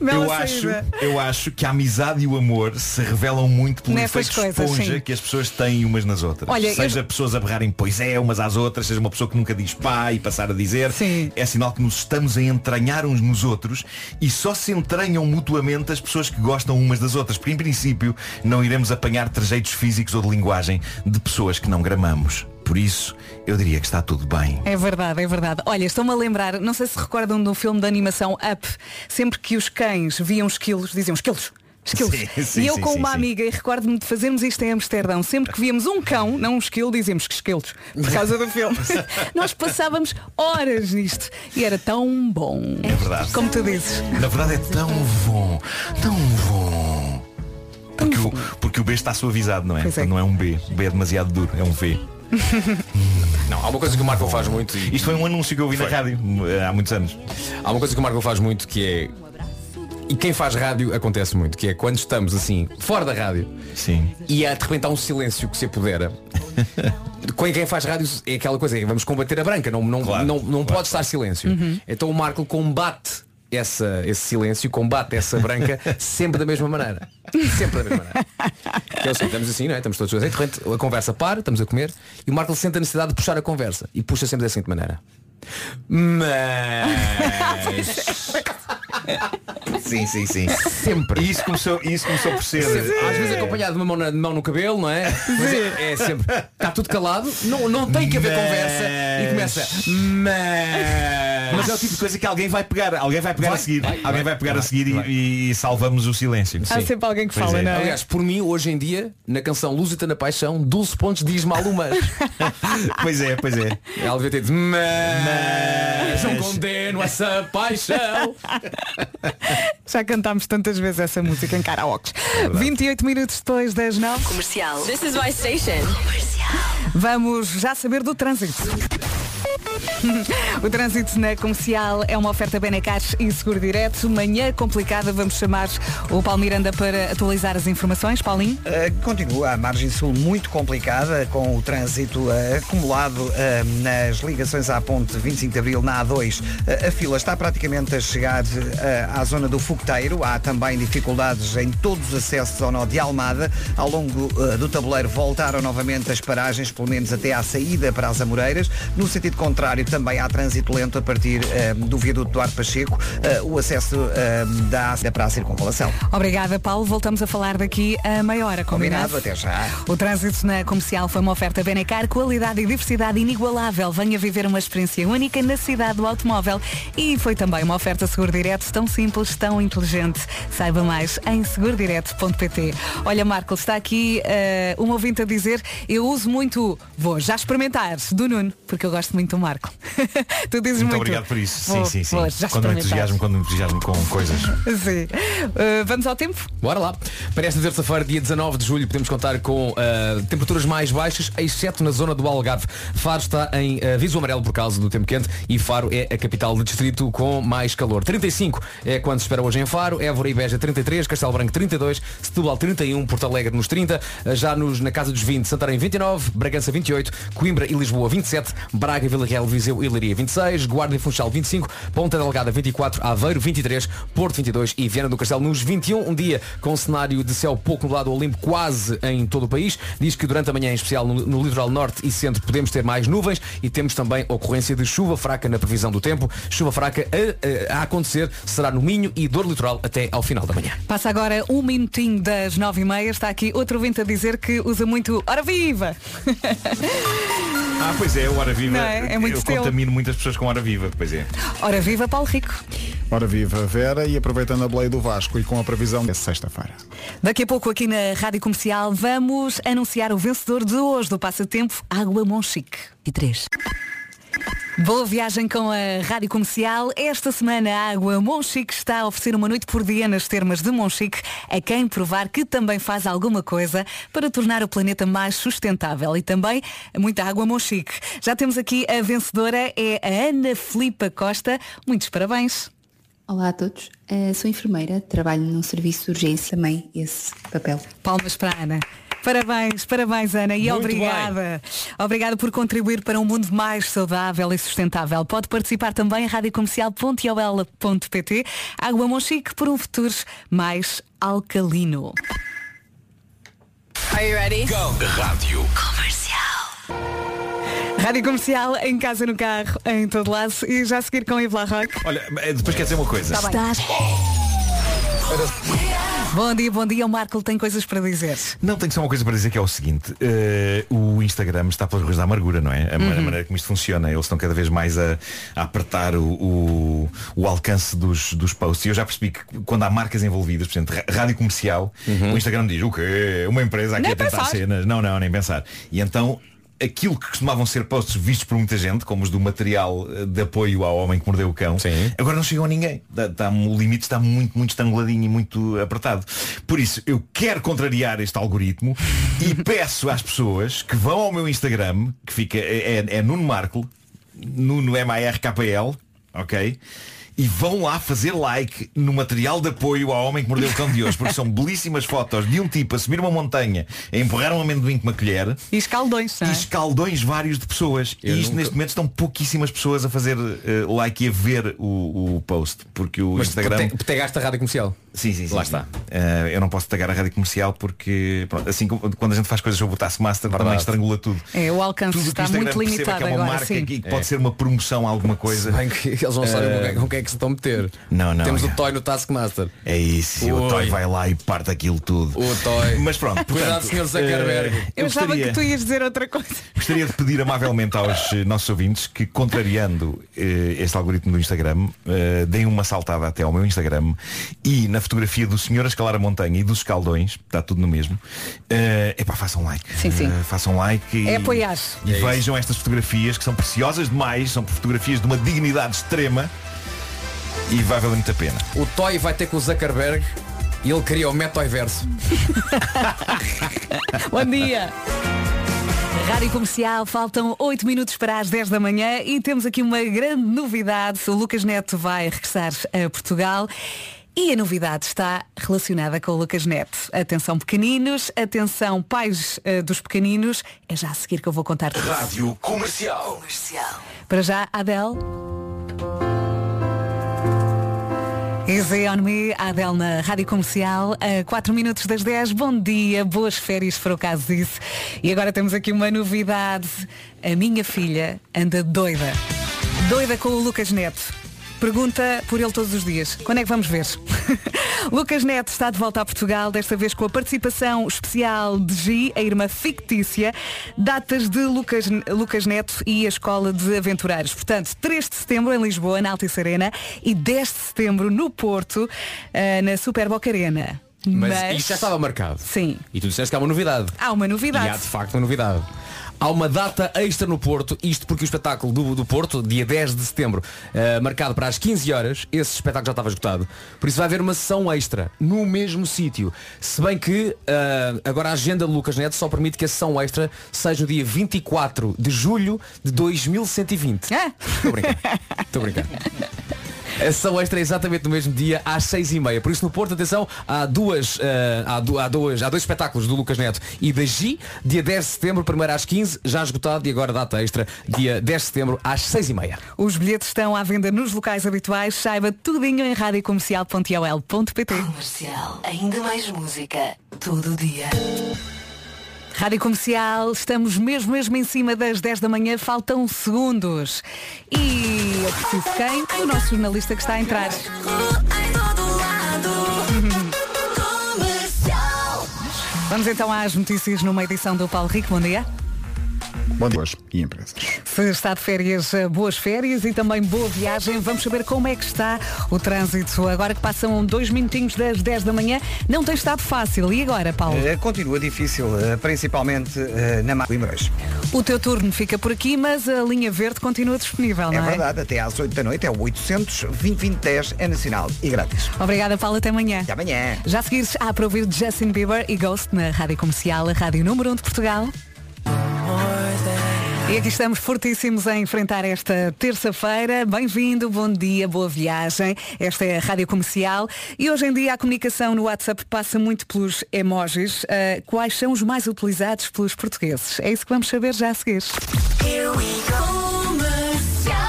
Eu acho, eu acho que a amizade e o amor se revelam muito pelo Nessas efeito coisas, esponja sim. que as pessoas têm umas nas outras. Olha, eu- seja pessoas a berrarem pois é umas às outras, seja uma pessoa que nunca diz pá e passar a dizer, Sim. é sinal que nos estamos a entranhar uns nos outros e só se entranham mutuamente as pessoas que gostam umas das outras, porque em princípio não iremos apanhar trejeitos físicos ou de linguagem de pessoas que não gramamos. Por isso, eu diria que está tudo bem. É verdade, é verdade. Olha, estou-me a lembrar, não sei se recordam do filme de animação Up, sempre que os cães viam esquilos, diziam esquilos. Esquilos. Sim, sim, e eu sim, com uma amiga, e recordo-me de fazermos isto em Amsterdão, sempre que víamos um cão, não um esquilo, dizíamos que esquilos, por causa do filme. Nós passávamos horas nisto e era tão bom. É verdade. Como tu dizes. Na verdade é tão bom, tão bom. Porque o, porque o B está suavizado, não é? Pois é. Não é um B. O B é demasiado duro, é um V. Não, há uma coisa que o Marco faz muito e Isto foi um anúncio que eu ouvi na rádio eh, há muitos anos. há uma coisa que o Marco faz muito que é e quem faz rádio acontece muito, que é quando estamos assim, fora da rádio, Sim. e há, de repente há um silêncio que se apodera. Com quem faz rádio é aquela coisa, é, vamos combater a branca, não, não, Claro, não, não claro. pode estar silêncio. Então o Marco combate essa, esse silêncio, combate essa branca sempre da mesma maneira. Sempre da mesma maneira. Que é seguinte, estamos assim, não é? Estamos todos assim, de repente a conversa para, estamos a comer, e o Marco sente a necessidade de puxar a conversa. E puxa sempre da seguinte maneira. Mas Sim, sim, sim. sempre. E isso começou, isso começou por ser. Às vezes acompanhado de uma mão, na- de mão no cabelo, não é? Mas é, é sempre. Está tudo calado, não, não tem que haver Mas- conversa e começa. Mas. Mas é o tipo de coisa que alguém vai pegar, alguém vai pegar Vai, a seguir, vai, alguém vai, vai pegar vai, a seguir e- vai. e, salvamos o silêncio. Há sempre alguém que Pois fala, é. não é? Aliás, por mim, hoje em dia, na canção Lúzita na Paixão, 12 pontos diz mal o mas. Pois é, pois é. Ela devia ter dito, mas não condeno essa paixão. Já cantámos tantas vezes essa música em karaoke. É 28 minutos depois das 9. Comercial. This is my station. Vamos já saber do trânsito. o trânsito na comercial é uma oferta Benacar e Seguro Direto. Manhã complicada, vamos chamar o Paulo Miranda para atualizar as informações. Paulinho? Uh, continua a margem sul muito complicada, com o trânsito uh, acumulado uh, nas ligações à ponte 25 de Abril na A2. a fila está praticamente a chegar à zona do Fogoteiro. Há também dificuldades em todos os acessos ao nó de Almada. Ao longo do tabuleiro voltaram novamente as paragens, pelo menos até à saída para as Amoreiras. No sentido contrário, também há trânsito lento a partir do viaduto Duarte Pacheco. o acesso da, para a circunvalação. Obrigada, Paulo. Voltamos a falar daqui a meia hora. Combinado? Combinado, até já. O trânsito na comercial foi uma oferta Benacar, qualidade e diversidade inigualável. Venha viver uma experiência única na cidade do automóvel. E foi também uma oferta Seguro Direto, tão simples, tão inteligente. Saiba mais em segurodireto.pt. Olha, Marco, está aqui uh, um ouvinte a dizer, eu uso muito, vou já experimentar, do Nuno, porque eu gosto muito do Marco. tu dizes muito. muito. obrigado por isso. Vou, sim, sim, sim. vou já quando me entusiasmo, quando me entusiasmo com coisas. Sim. Uh, vamos ao tempo? Bora lá. Para esta terça-feira, dia 19 de julho, podemos contar com uh, temperaturas mais baixas, exceto na zona do Algarve. Faro está em uh, viso amarelo por causa do tempo quente e Faro é a capital do distrito com mais calor. 35 é quando se espera hoje em Faro, Évora e Beja 33, Castelo Branco 32, Setúbal 31, Porto Alegre nos 30, uh, já nos, na casa dos 20, Santarém 29, Bragança 28, Coimbra e Lisboa 27, Braga, Vila Real, Viseu e Leiria 26, Guarda e Funchal 25, Ponta Delgada 24, Aveiro 23, Porto 22 e Viana do Castelo nos 21, um dia com cenário de céu pouco nublado ao limpo quase em todo o país. Diz que durante a manhã, em especial no, no litoral norte e centro, podemos ter mais nuvens e temos também ocorrência de chuva fraca na previsão do tempo. Chuva fraca a, a, a acontecer será no Minho e dor litoral até ao final da manhã. Passa agora um minutinho das nove e meia. Está aqui outro ouvinte a dizer que usa muito Hora Viva. Ah, pois é, o Hora Viva. Não é? É muito eu teu. contamino muitas pessoas com Hora Viva, pois é. Hora Viva, Paulo Rico. Ora viva Vera e aproveitando a Bleia do Vasco e com a previsão de sexta-feira. Daqui a pouco aqui na Rádio Comercial vamos anunciar o vencedor de hoje do Passatempo Água Monchique. E três. Boa viagem com a Rádio Comercial. Esta semana a Água Monchique está a oferecer uma noite por dia nas termas de Monchique a quem provar que também faz alguma coisa para tornar o planeta mais sustentável e também muita água Monchique. Já temos aqui a vencedora, é a Ana Filipa Costa. Muitos parabéns. Olá a todos, Eh, sou enfermeira, trabalho num serviço de urgência, também esse papel. Palmas para a Ana. Parabéns, parabéns Ana e Muito obrigada. Obrigada por contribuir para um mundo mais saudável e sustentável. Pode participar também em radiocomercial.ioela.pt Água Monchique por um futuro mais alcalino. Are you ready? Rádio. Rádio Comercial em casa, no carro, em todo lado e já a seguir com Ivo Larroque. Olha, eh, depois quer dizer uma coisa. Tá bem. Bom dia, bom dia. O Marco tem coisas para dizer. Não, tenho só uma coisa para dizer que é o seguinte eh, O Instagram está pelas ruas da amargura, não é? A, Uhum. maneira como isto funciona Eles estão cada vez mais a, a apertar o, o, o alcance dos, dos posts E eu já percebi que quando há marcas envolvidas Por exemplo, rádio comercial O Instagram diz, o quê? Uma empresa aqui Nem a tentar pensar. cenas Não, não, nem pensar E então Aquilo que costumavam ser posts vistos por muita gente, como os do material eh, de apoio ao homem que mordeu o cão, agora não chegam a ninguém. Dá- o limite está muito, muito estanguladinho e muito apertado. Por isso, eu quero contrariar este algoritmo e peço às pessoas que vão ao meu Instagram, que fica, é, é Nuno Marco, Nuno M-A-R-K-L, ok? E vão lá fazer like no material de apoio ao homem que mordeu o cão de hoje, porque são belíssimas fotos de um tipo a subir uma montanha, a empurrar um amendoim com uma colher. E escaldões, não E é? escaldões vários de pessoas. Eu e isto nunca- neste momento estão pouquíssimas pessoas a fazer eh, like e a ver o, o post. Porque o Mas Instagram. te- pegaste a rádio comercial. Sim, sim, sim. Lá sim. está. Eh, eu não posso tagar a rádio comercial porque pronto, assim como quando a gente faz coisas sobre o Taskmaster também Verdade. estrangula tudo. É, o alcance Tudo está muito limitado que é uma agora. marca sim. que, que pode É. ser uma promoção a alguma coisa. Se bem que eles não sabem Eh, com que- com que se estão a meter. Não, não. Temos é. o Toy no Taskmaster. É isso, o. Toy vai lá e parte aquilo tudo. O Toy. Mas pronto, Cuidado, portanto, Sr. Zuckerberg. eh, Eu achava gostaria- que tu ias dizer outra coisa. Gostaria de pedir amavelmente aos eh, nossos ouvintes que, contrariando eh, este algoritmo do Instagram, eh, deem uma saltada até ao meu Instagram e na fotografia do senhor a escalar a montanha e dos escaldões, está tudo no mesmo, é epá, façam like. Sim, sim. Eh, façam like e, É apoiar. e É isso. vejam estas fotografias que são preciosas demais, são fotografias de uma dignidade extrema E vai valer muito a pena. O Toy vai ter com o Zuckerberg e ele cria o Metoiverso. Bom dia. Rádio Comercial, faltam 8 minutos para as 10 da manhã e temos aqui uma grande novidade. O Lucas Neto vai regressar a Portugal. E a novidade está relacionada com o Lucas Neto. Atenção pequeninos, atenção pais eh, dos pequeninos. É já a seguir que eu vou contar tudo. Rádio Comercial. Para já, Adele. Easy on me, a Adele na Rádio Comercial, a 4 minutos das 10. Bom dia, boas férias, for o caso disso. E agora temos aqui uma novidade. A minha filha anda doida. Doida com o Lucas Neto. Pergunta por ele todos os dias. Quando é que vamos ver? Lucas Neto está de volta a Portugal, desta vez com a participação especial de Gi, a irmã fictícia, datas de Lucas, Lucas Neto e a Escola de Aventureiros. Portanto, 3 de setembro em Lisboa, na Altice Arena, e 10 de setembro no Porto, eh, na Super Boca Arena. Mas, isto já estava marcado. Sim. E tu disseste que há uma novidade. Há uma novidade. E há de facto uma novidade. Há uma data extra no Porto, isto porque o espetáculo do, do Porto, dia 10 de setembro, eh, marcado para as 15 horas, esse espetáculo já estava esgotado. Por isso vai haver uma sessão extra no mesmo sítio. Se bem que eh, agora a agenda de Lucas Neto só permite que a sessão extra seja o dia 24 de julho de 2120. É? Estou a brincar. Estou a sessão extra é exatamente no mesmo dia, às seis e meia. Por isso no Porto, atenção, há duas, eh, há, du- há duas, há dois espetáculos do Lucas Neto e da Gi, dia 10 de setembro, primeiro às 15, já esgotado, e agora data extra, dia 10 de setembro, às seis e meia. Os bilhetes estão à venda nos locais habituais. Saiba tudinho em radiocomercial.ol.pt Comercial. Ainda mais música. Todo dia. Rádio Comercial, estamos mesmo, mesmo em cima das 10 da manhã, faltam segundos. E eu preciso quem? O nosso jornalista que está a entrar. Vamos então às notícias numa edição do Paulo Rico. Bom dia. Bom dia e empresas. Se está de férias, eh, boas férias e também boa viagem. Vamos saber como é que está o trânsito. Agora que passam dois minutinhos das 10 da manhã, não tem estado fácil. E agora, Paulo? Eh, Continua difícil, eh, principalmente eh, na Mar Coimbras. O teu turno fica por aqui, mas a linha verde continua disponível, É não é? verdade, até às 8 da noite é o 800 2010 é nacional e grátis. Obrigada, Paulo. Até amanhã. Até amanhã. Já a seguir, há para ouvir Justin Bieber e Ghost na Rádio Comercial, a Rádio Número 1 de Portugal. E aqui estamos fortíssimos a enfrentar esta terça-feira. Bem-vindo, bom dia, boa viagem. Esta é a Rádio Comercial e hoje em dia a comunicação no WhatsApp passa muito pelos emojis. Ah, quais são os mais utilizados pelos portugueses? É isso que vamos saber já a seguir.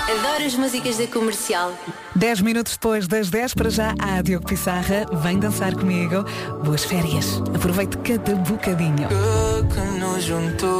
Adoro as músicas da comercial. 10 minutos depois das 10 para já há Diogo Pissarra. Vem dançar comigo. Boas férias. Aproveite cada bocadinho.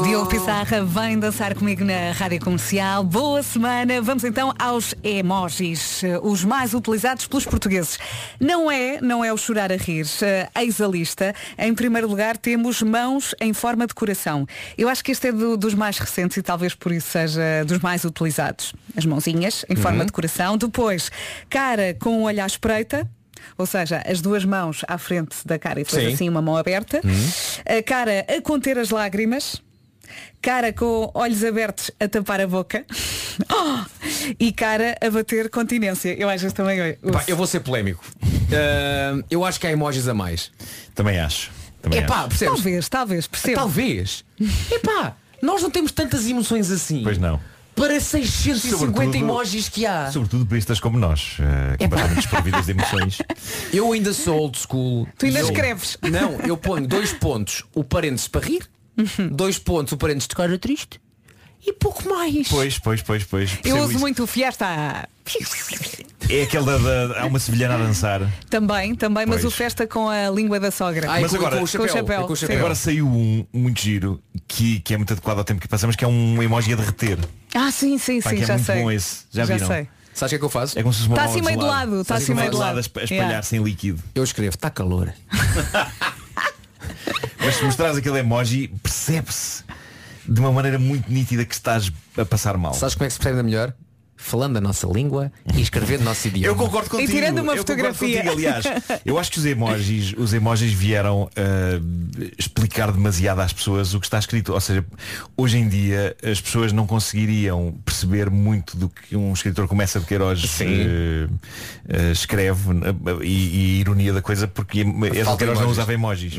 Diogo Pissarra vem dançar comigo na Rádio Comercial. Boa semana. Vamos então aos emojis, eh, os mais utilizados pelos portugueses. Não é, não é o chorar a rir. Eh, Eis a lista. Em primeiro lugar temos mãos em forma de coração. Eu acho que este é do- dos mais recentes e talvez por isso seja dos mais utilizados. As mãozinhas em forma Uhum. de coração. Depois, cara com o olho à espreita. Ou seja, as duas mãos à frente da cara e depois Sim. assim uma mão aberta. Uhum. A cara a conter as lágrimas. Cara com olhos abertos a tapar a boca. Oh! E cara a bater continência. Eu acho que também. Pá, eu vou ser polémico. Ah, eu acho que há emojis a mais. Também acho. Também Epá, acho. percebes? Talvez, talvez, percebo. Talvez. Epá, nós não temos tantas emoções assim. Pois não. Para 650 Sobretudo- emojis que há. Sobretudo bestas como nós, eh, completamente desprovidas de emoções. Eu ainda sou old school. Tu ainda Eu- escreves. Não, eu ponho dois pontos o parênteses para rir, dois pontos o parênteses de cara triste e pouco mais. Pois, pois, pois, pois. Eu uso isso. muito o Fiesta. É aquele da, da- há uma sevilhana a dançar. Também, também, mas Pois. o festa com a língua da sogra. Mas agora, sim. agora saiu um muito giro que, que é muito adequado ao tempo que passamos, que é um emoji a derreter. Ah, sim, sim, Pá, sim, que é já muito sei. bom esse. Já, viram? sei. Sabes o que é que eu faço? É como se fosse uma Tá bola assim meio de lado, tá assim meio de lado. a espalhar-se em líquido. Eu escrevo, está calor. Mas se mostrares aquele emoji, percebe-se de uma maneira muito nítida que estás a passar mal. Sabes como é que se percebe ainda melhor? Falando a nossa língua e escrevendo o nosso idioma. Eu concordo contigo. tirando uma eu concordo fotografia. contigo, aliás, eu acho que os emojis, os emojis vieram uh, explicar demasiado às pessoas o que está escrito. Ou seja, hoje em dia as pessoas não conseguiriam perceber muito do que um escritor como essa de Queiroz uh, uh, escreve uh, e, e a ironia da coisa porque essa de Falta Queiroz não emojis. usava emojis.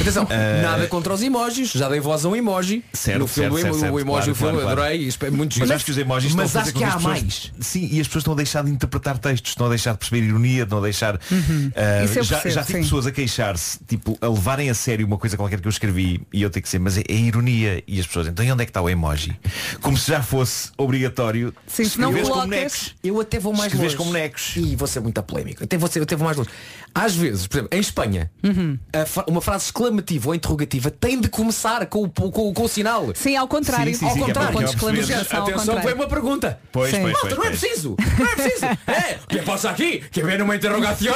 Atenção, Uh, nada contra os emojis, já dei voz a um emoji. Certo, no filme certo, do emo- certo, o emoji claro, do filme, claro, claro. adorei, isto é muito Mas acho que os emojis Mas estão a fazer que com há as pessoas- mais. Sim, e as pessoas estão a deixar de interpretar textos, estão a deixar de perceber ironia, estão a deixar. Uh, Isso eu já, percebo, já tive sim. pessoas a queixar-se, tipo, a levarem a sério uma coisa qualquer que eu escrevi e eu tenho que dizer, mas é, é ironia. E as pessoas, então e onde é que está o emoji? Como se já fosse obrigatório Sim, se não colocas-. Eu até vou mais longe. como necos. E vou ser muito polémico. Até vou, ser, até vou mais longe. Às vezes, por exemplo, em Espanha, Uhum. fra- uma frase exclamativa ou interrogativa tem de começar com o, com, com o sinal. Sim, ao contrário. Sim, sim, ao é contrário. é Atenção, contrário. foi uma pergunta. Pois. Pois, Malta, pois, não é pois. preciso. Não é preciso. É, o que passa aqui? Que vem numa interrogação?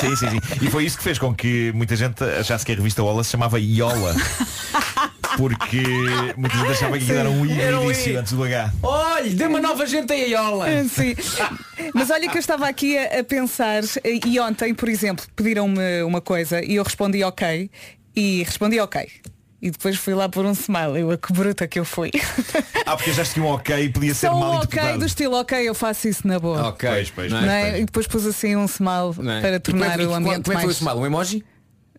Sim, sim, sim. E foi isso que fez com que muita gente achasse que a revista Ola se chamava Iola. Porque muita gente achava que era um I no início antes do H. Olha, dê uma nova gente aí, Iola. Sim. Mas olha que eu estava aqui a, a pensar e ontem, por exemplo, pediram-me uma coisa e eu respondi ok e respondi ok. E depois fui lá por um smile. Eu, a que bruta que eu fui. Ah, porque já tinha um ok e podia ser Só mal um ok interpretado. do estilo ok, eu faço isso na boa. Ok. Pois, pois, não é? É? pois. E depois pus assim um smile Não é? para E como é tornar que- o ambiente Como é que foi o mais. smile? Um emoji?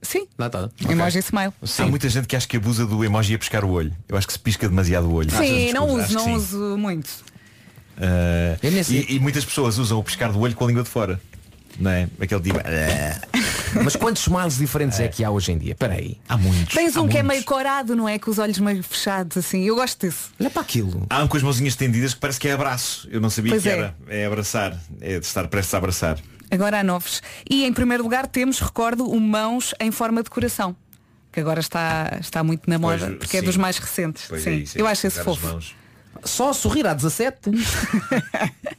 Sim, Lá está. emoji smile. Há muita gente que acha que abusa do emoji a pescar o olho. Eu acho que se pisca demasiado o olho. Sim, não Acho uso, que não sim. uso muito. Ah, Eu nem sei. e, e muitas pessoas usam o piscar do olho com a língua de fora. Não é? Aquele tipo. Mas quantos smiles diferentes é que há hoje em dia? Espera aí. Há muitos. Tens há um que é muitos. meio corado, não é? Com os olhos meio fechados, assim. Eu gosto desse. Olha para aquilo. Há um com as mãozinhas estendidas que parece que é abraço. Eu não sabia Pois que é. era. É abraçar. É de estar prestes a abraçar. Agora há novos. E em primeiro lugar temos, recordo, o mãos em forma de coração. Que agora está, está muito na moda, Pois, porque é sim. dos mais recentes. Pois sim. é isso, é Eu acho esse fofo. mãos. Só a sorrir há 17?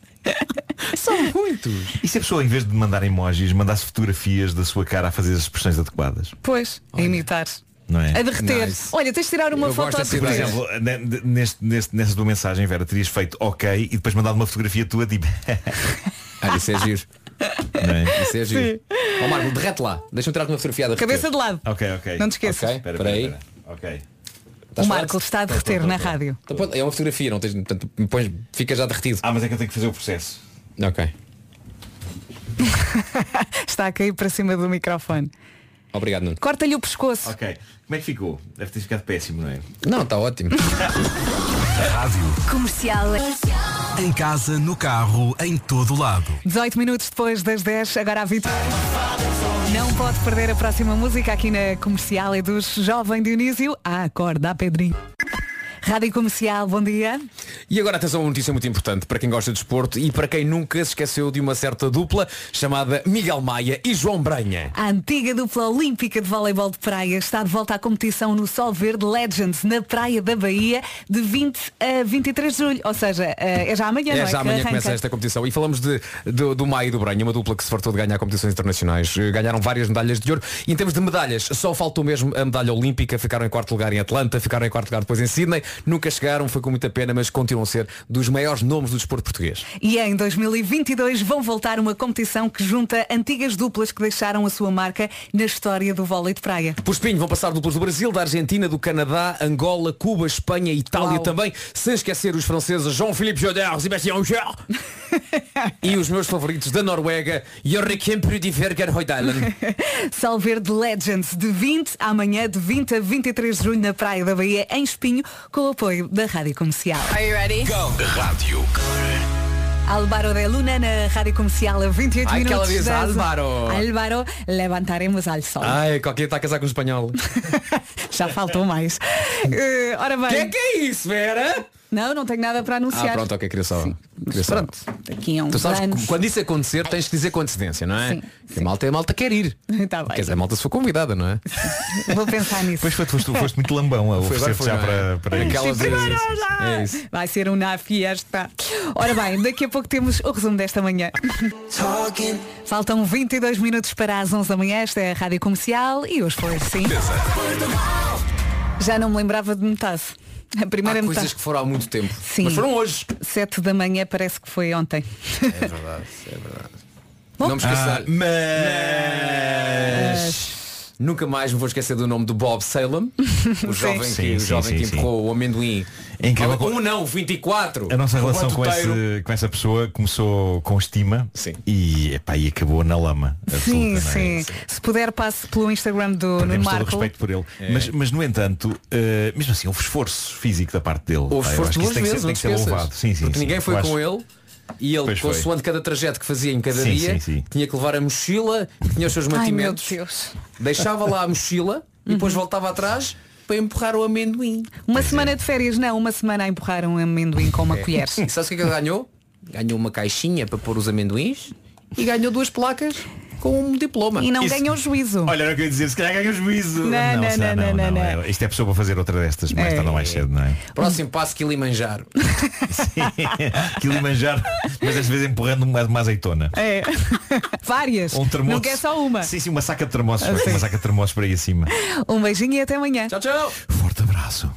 São muitos. E se a pessoa, em vez de mandar emojis, mandasse fotografias da sua cara a fazer as expressões adequadas? Pois, a imitar. Não é? A derreter. Nice. Olha, tens de tirar uma Eu foto a dessa Por exemplo, ne- neste, neste, nessa tua mensagem, Vera, terias feito ok e depois mandado uma fotografia tua tipo. Ah, isso é giro. não é? Isso é giro. Ó Marco, derrete lá. Deixa-me tirar uma fotografia da Cabeça de lado. Ok, ok. Não te esqueças. Ok. Espera, Espera aí. espera. Ok. Estás O? Marco está a derreter na rádio. Então, é uma fotografia, não tens, portanto, pões, fica já derretido. Ah, mas é que eu tenho que fazer o processo. Ok. Está a cair para cima do microfone. Obrigado, Nuno. Corta-lhe o pescoço. Ok. Como é que ficou? Deve ter ficado péssimo, não é? Não, está ótimo. Comercial. Em casa, no carro, em todo lado. 18 minutos depois das 10, agora a Vitor. Não pode perder a próxima música aqui na comercial, é dos Jovem Dionísio. Ah, acorda, Pedrinho. Rádio Comercial, bom dia. E agora atenção a uma notícia muito importante para quem gosta de desporto e para quem nunca se esqueceu de uma certa dupla chamada Miguel Maia e João Branha. A antiga dupla olímpica de voleibol de praia está de volta à competição no Sol Verde Legends, na Praia da Bahia, de 20 a 23 de julho. Ou seja, eh, é já amanhã, não É é? já amanhã arranca. começa esta competição e falamos de, do, do Maia e do Branha, uma dupla que se fartou de ganhar competições internacionais. Eh, Ganharam várias medalhas de ouro e em termos de medalhas, só faltou mesmo a medalha olímpica, ficaram em quarto lugar em Atlanta, ficaram em quarto lugar depois em Sydney, nunca chegaram, foi com muita pena, mas continuam a ser dos maiores nomes do desporto português. E em 2022 vão voltar uma competição que junta antigas duplas que deixaram a sua marca na história do vôlei de praia. Por espinho vão passar duplas do Brasil, da Argentina, do Canadá, Angola, Cuba, Espanha, Itália Uau. também, sem esquecer os franceses Jean-Philippe Jodard, Sébastien Auger e os meus favoritos da Noruega, Joachim Prudiverger Hoydalen. Sol Verde Legends de 20 amanhã de 20 a 23 de julho na Praia da Bahia em Espinho com o apoio da Rádio Comercial. Are you ready? Rádio. Álvaro de Luna na Rádio Comercial a 28 Ai, que minutos. ela diz Álvaro. Álvaro, levantaremos al sol. Ai, qualquer está a casar com um espanhol. Já faltou mais. Eh, ora bem. que é que é isso, Vera? Não, não tenho nada para Ah, anunciar. pronto, ok, queria só. Queria só. pronto, daqui a uns Tu sabes anos. que quando isso acontecer tens que dizer com antecedência, não é? Sim, Que a malta, a malta quer ir. Tá bem. Quer dizer, a malta se for convidada, não é? Vou pensar nisso. Depois foste, foste, foste muito lambão a Foi, oferecer foi, já não é? para, para isso. Aquela Sim, vez. primeiro É isso. Vai ser uma fiesta. Ora bem, daqui a pouco temos o resumo desta manhã. Faltam 22 minutos para as 11 da manhã. Esta é a Rádio Comercial e hoje foi assim. Já não me lembrava de metade. A primeira Há coisas que foram há muito tempo. Sim. Mas foram hoje. Sete da manhã parece que foi ontem. É verdade, é verdade. Bom. Não me. Ah, mas... Nunca mais me vou esquecer do nome do Bob Salem, o jovem, Sim, que, o sim, jovem sim, que sim. empurrou o amendoim. É incrível Um não, 24. A nossa O relação com, esse, com essa pessoa começou com estima e, epá, e acabou na lama. Sim, absoluta, é? sim. Se puder, passe pelo Instagram do Perdemos todo o Marco. respeito por ele. É. Mas, mas, no entanto, eh, mesmo assim, houve esforço físico da parte dele. Houve esforço acho que duas isso tem que vezes, ser, tem que ser louvado. Sim, sim, Porque sim. ninguém foi com acho- ele e ele, Pois foi. consoante cada trajeto que fazia em cada Sim, dia, sim, sim. tinha que levar a mochila, tinha os seus Ai mantimentos, Deus. deixava lá a mochila e depois voltava atrás para empurrar o amendoim. Uma semana de férias, não, uma semana a empurrar um amendoim com uma colher. E sabes o que é que ele ganhou? Ganhou uma caixinha para pôr os amendoins e ganhou duas placas com um diploma. E não Isso- ganhou juízo. Olha, era o que eu ia dizer, se calhar ganha juízo. Não, não, não, não, não. é- Isto é pessoa para fazer outra destas, mais É. tarde ou mais cedo, não é? Próximo passo Kilimanjaro. Kilimanjaro, mas às vezes empurrando uma, uma azeitona. É. Várias. Ou um termoço. Não quer só uma. Sim, sim, uma saca de termossos. Ah, sim. Uma saca de termossos para aí acima. Um beijinho e até amanhã. Tchau, tchau. Forte abraço.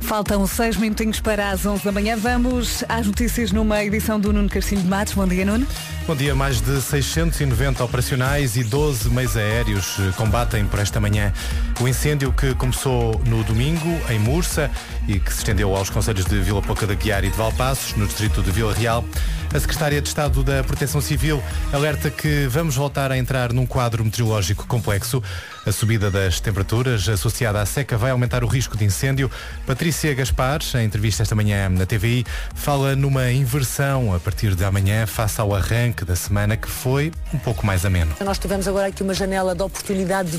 Faltam seis minutinhos para as 11 da manhã. Vamos às notícias numa edição do Nuno Carcinho de Matos. Bom dia, Nuno. Bom dia, mais de 690 operacionais e 12 meios aéreos eh, combatem por esta manhã o incêndio que começou no domingo em Mursa e que se estendeu aos conselhos de Vila Pouca da Guiar e de Valpassos, no distrito de Vila Real. A Secretária de Estado da Proteção Civil alerta que vamos voltar a entrar num quadro meteorológico complexo. A subida das temperaturas associada à seca vai aumentar o risco de incêndio. Patrícia Gaspar, em entrevista esta manhã na TVI, fala numa inversão a partir de amanhã face ao arranque da semana que foi um pouco mais ameno. Nós tivemos agora aqui uma janela de oportunidade de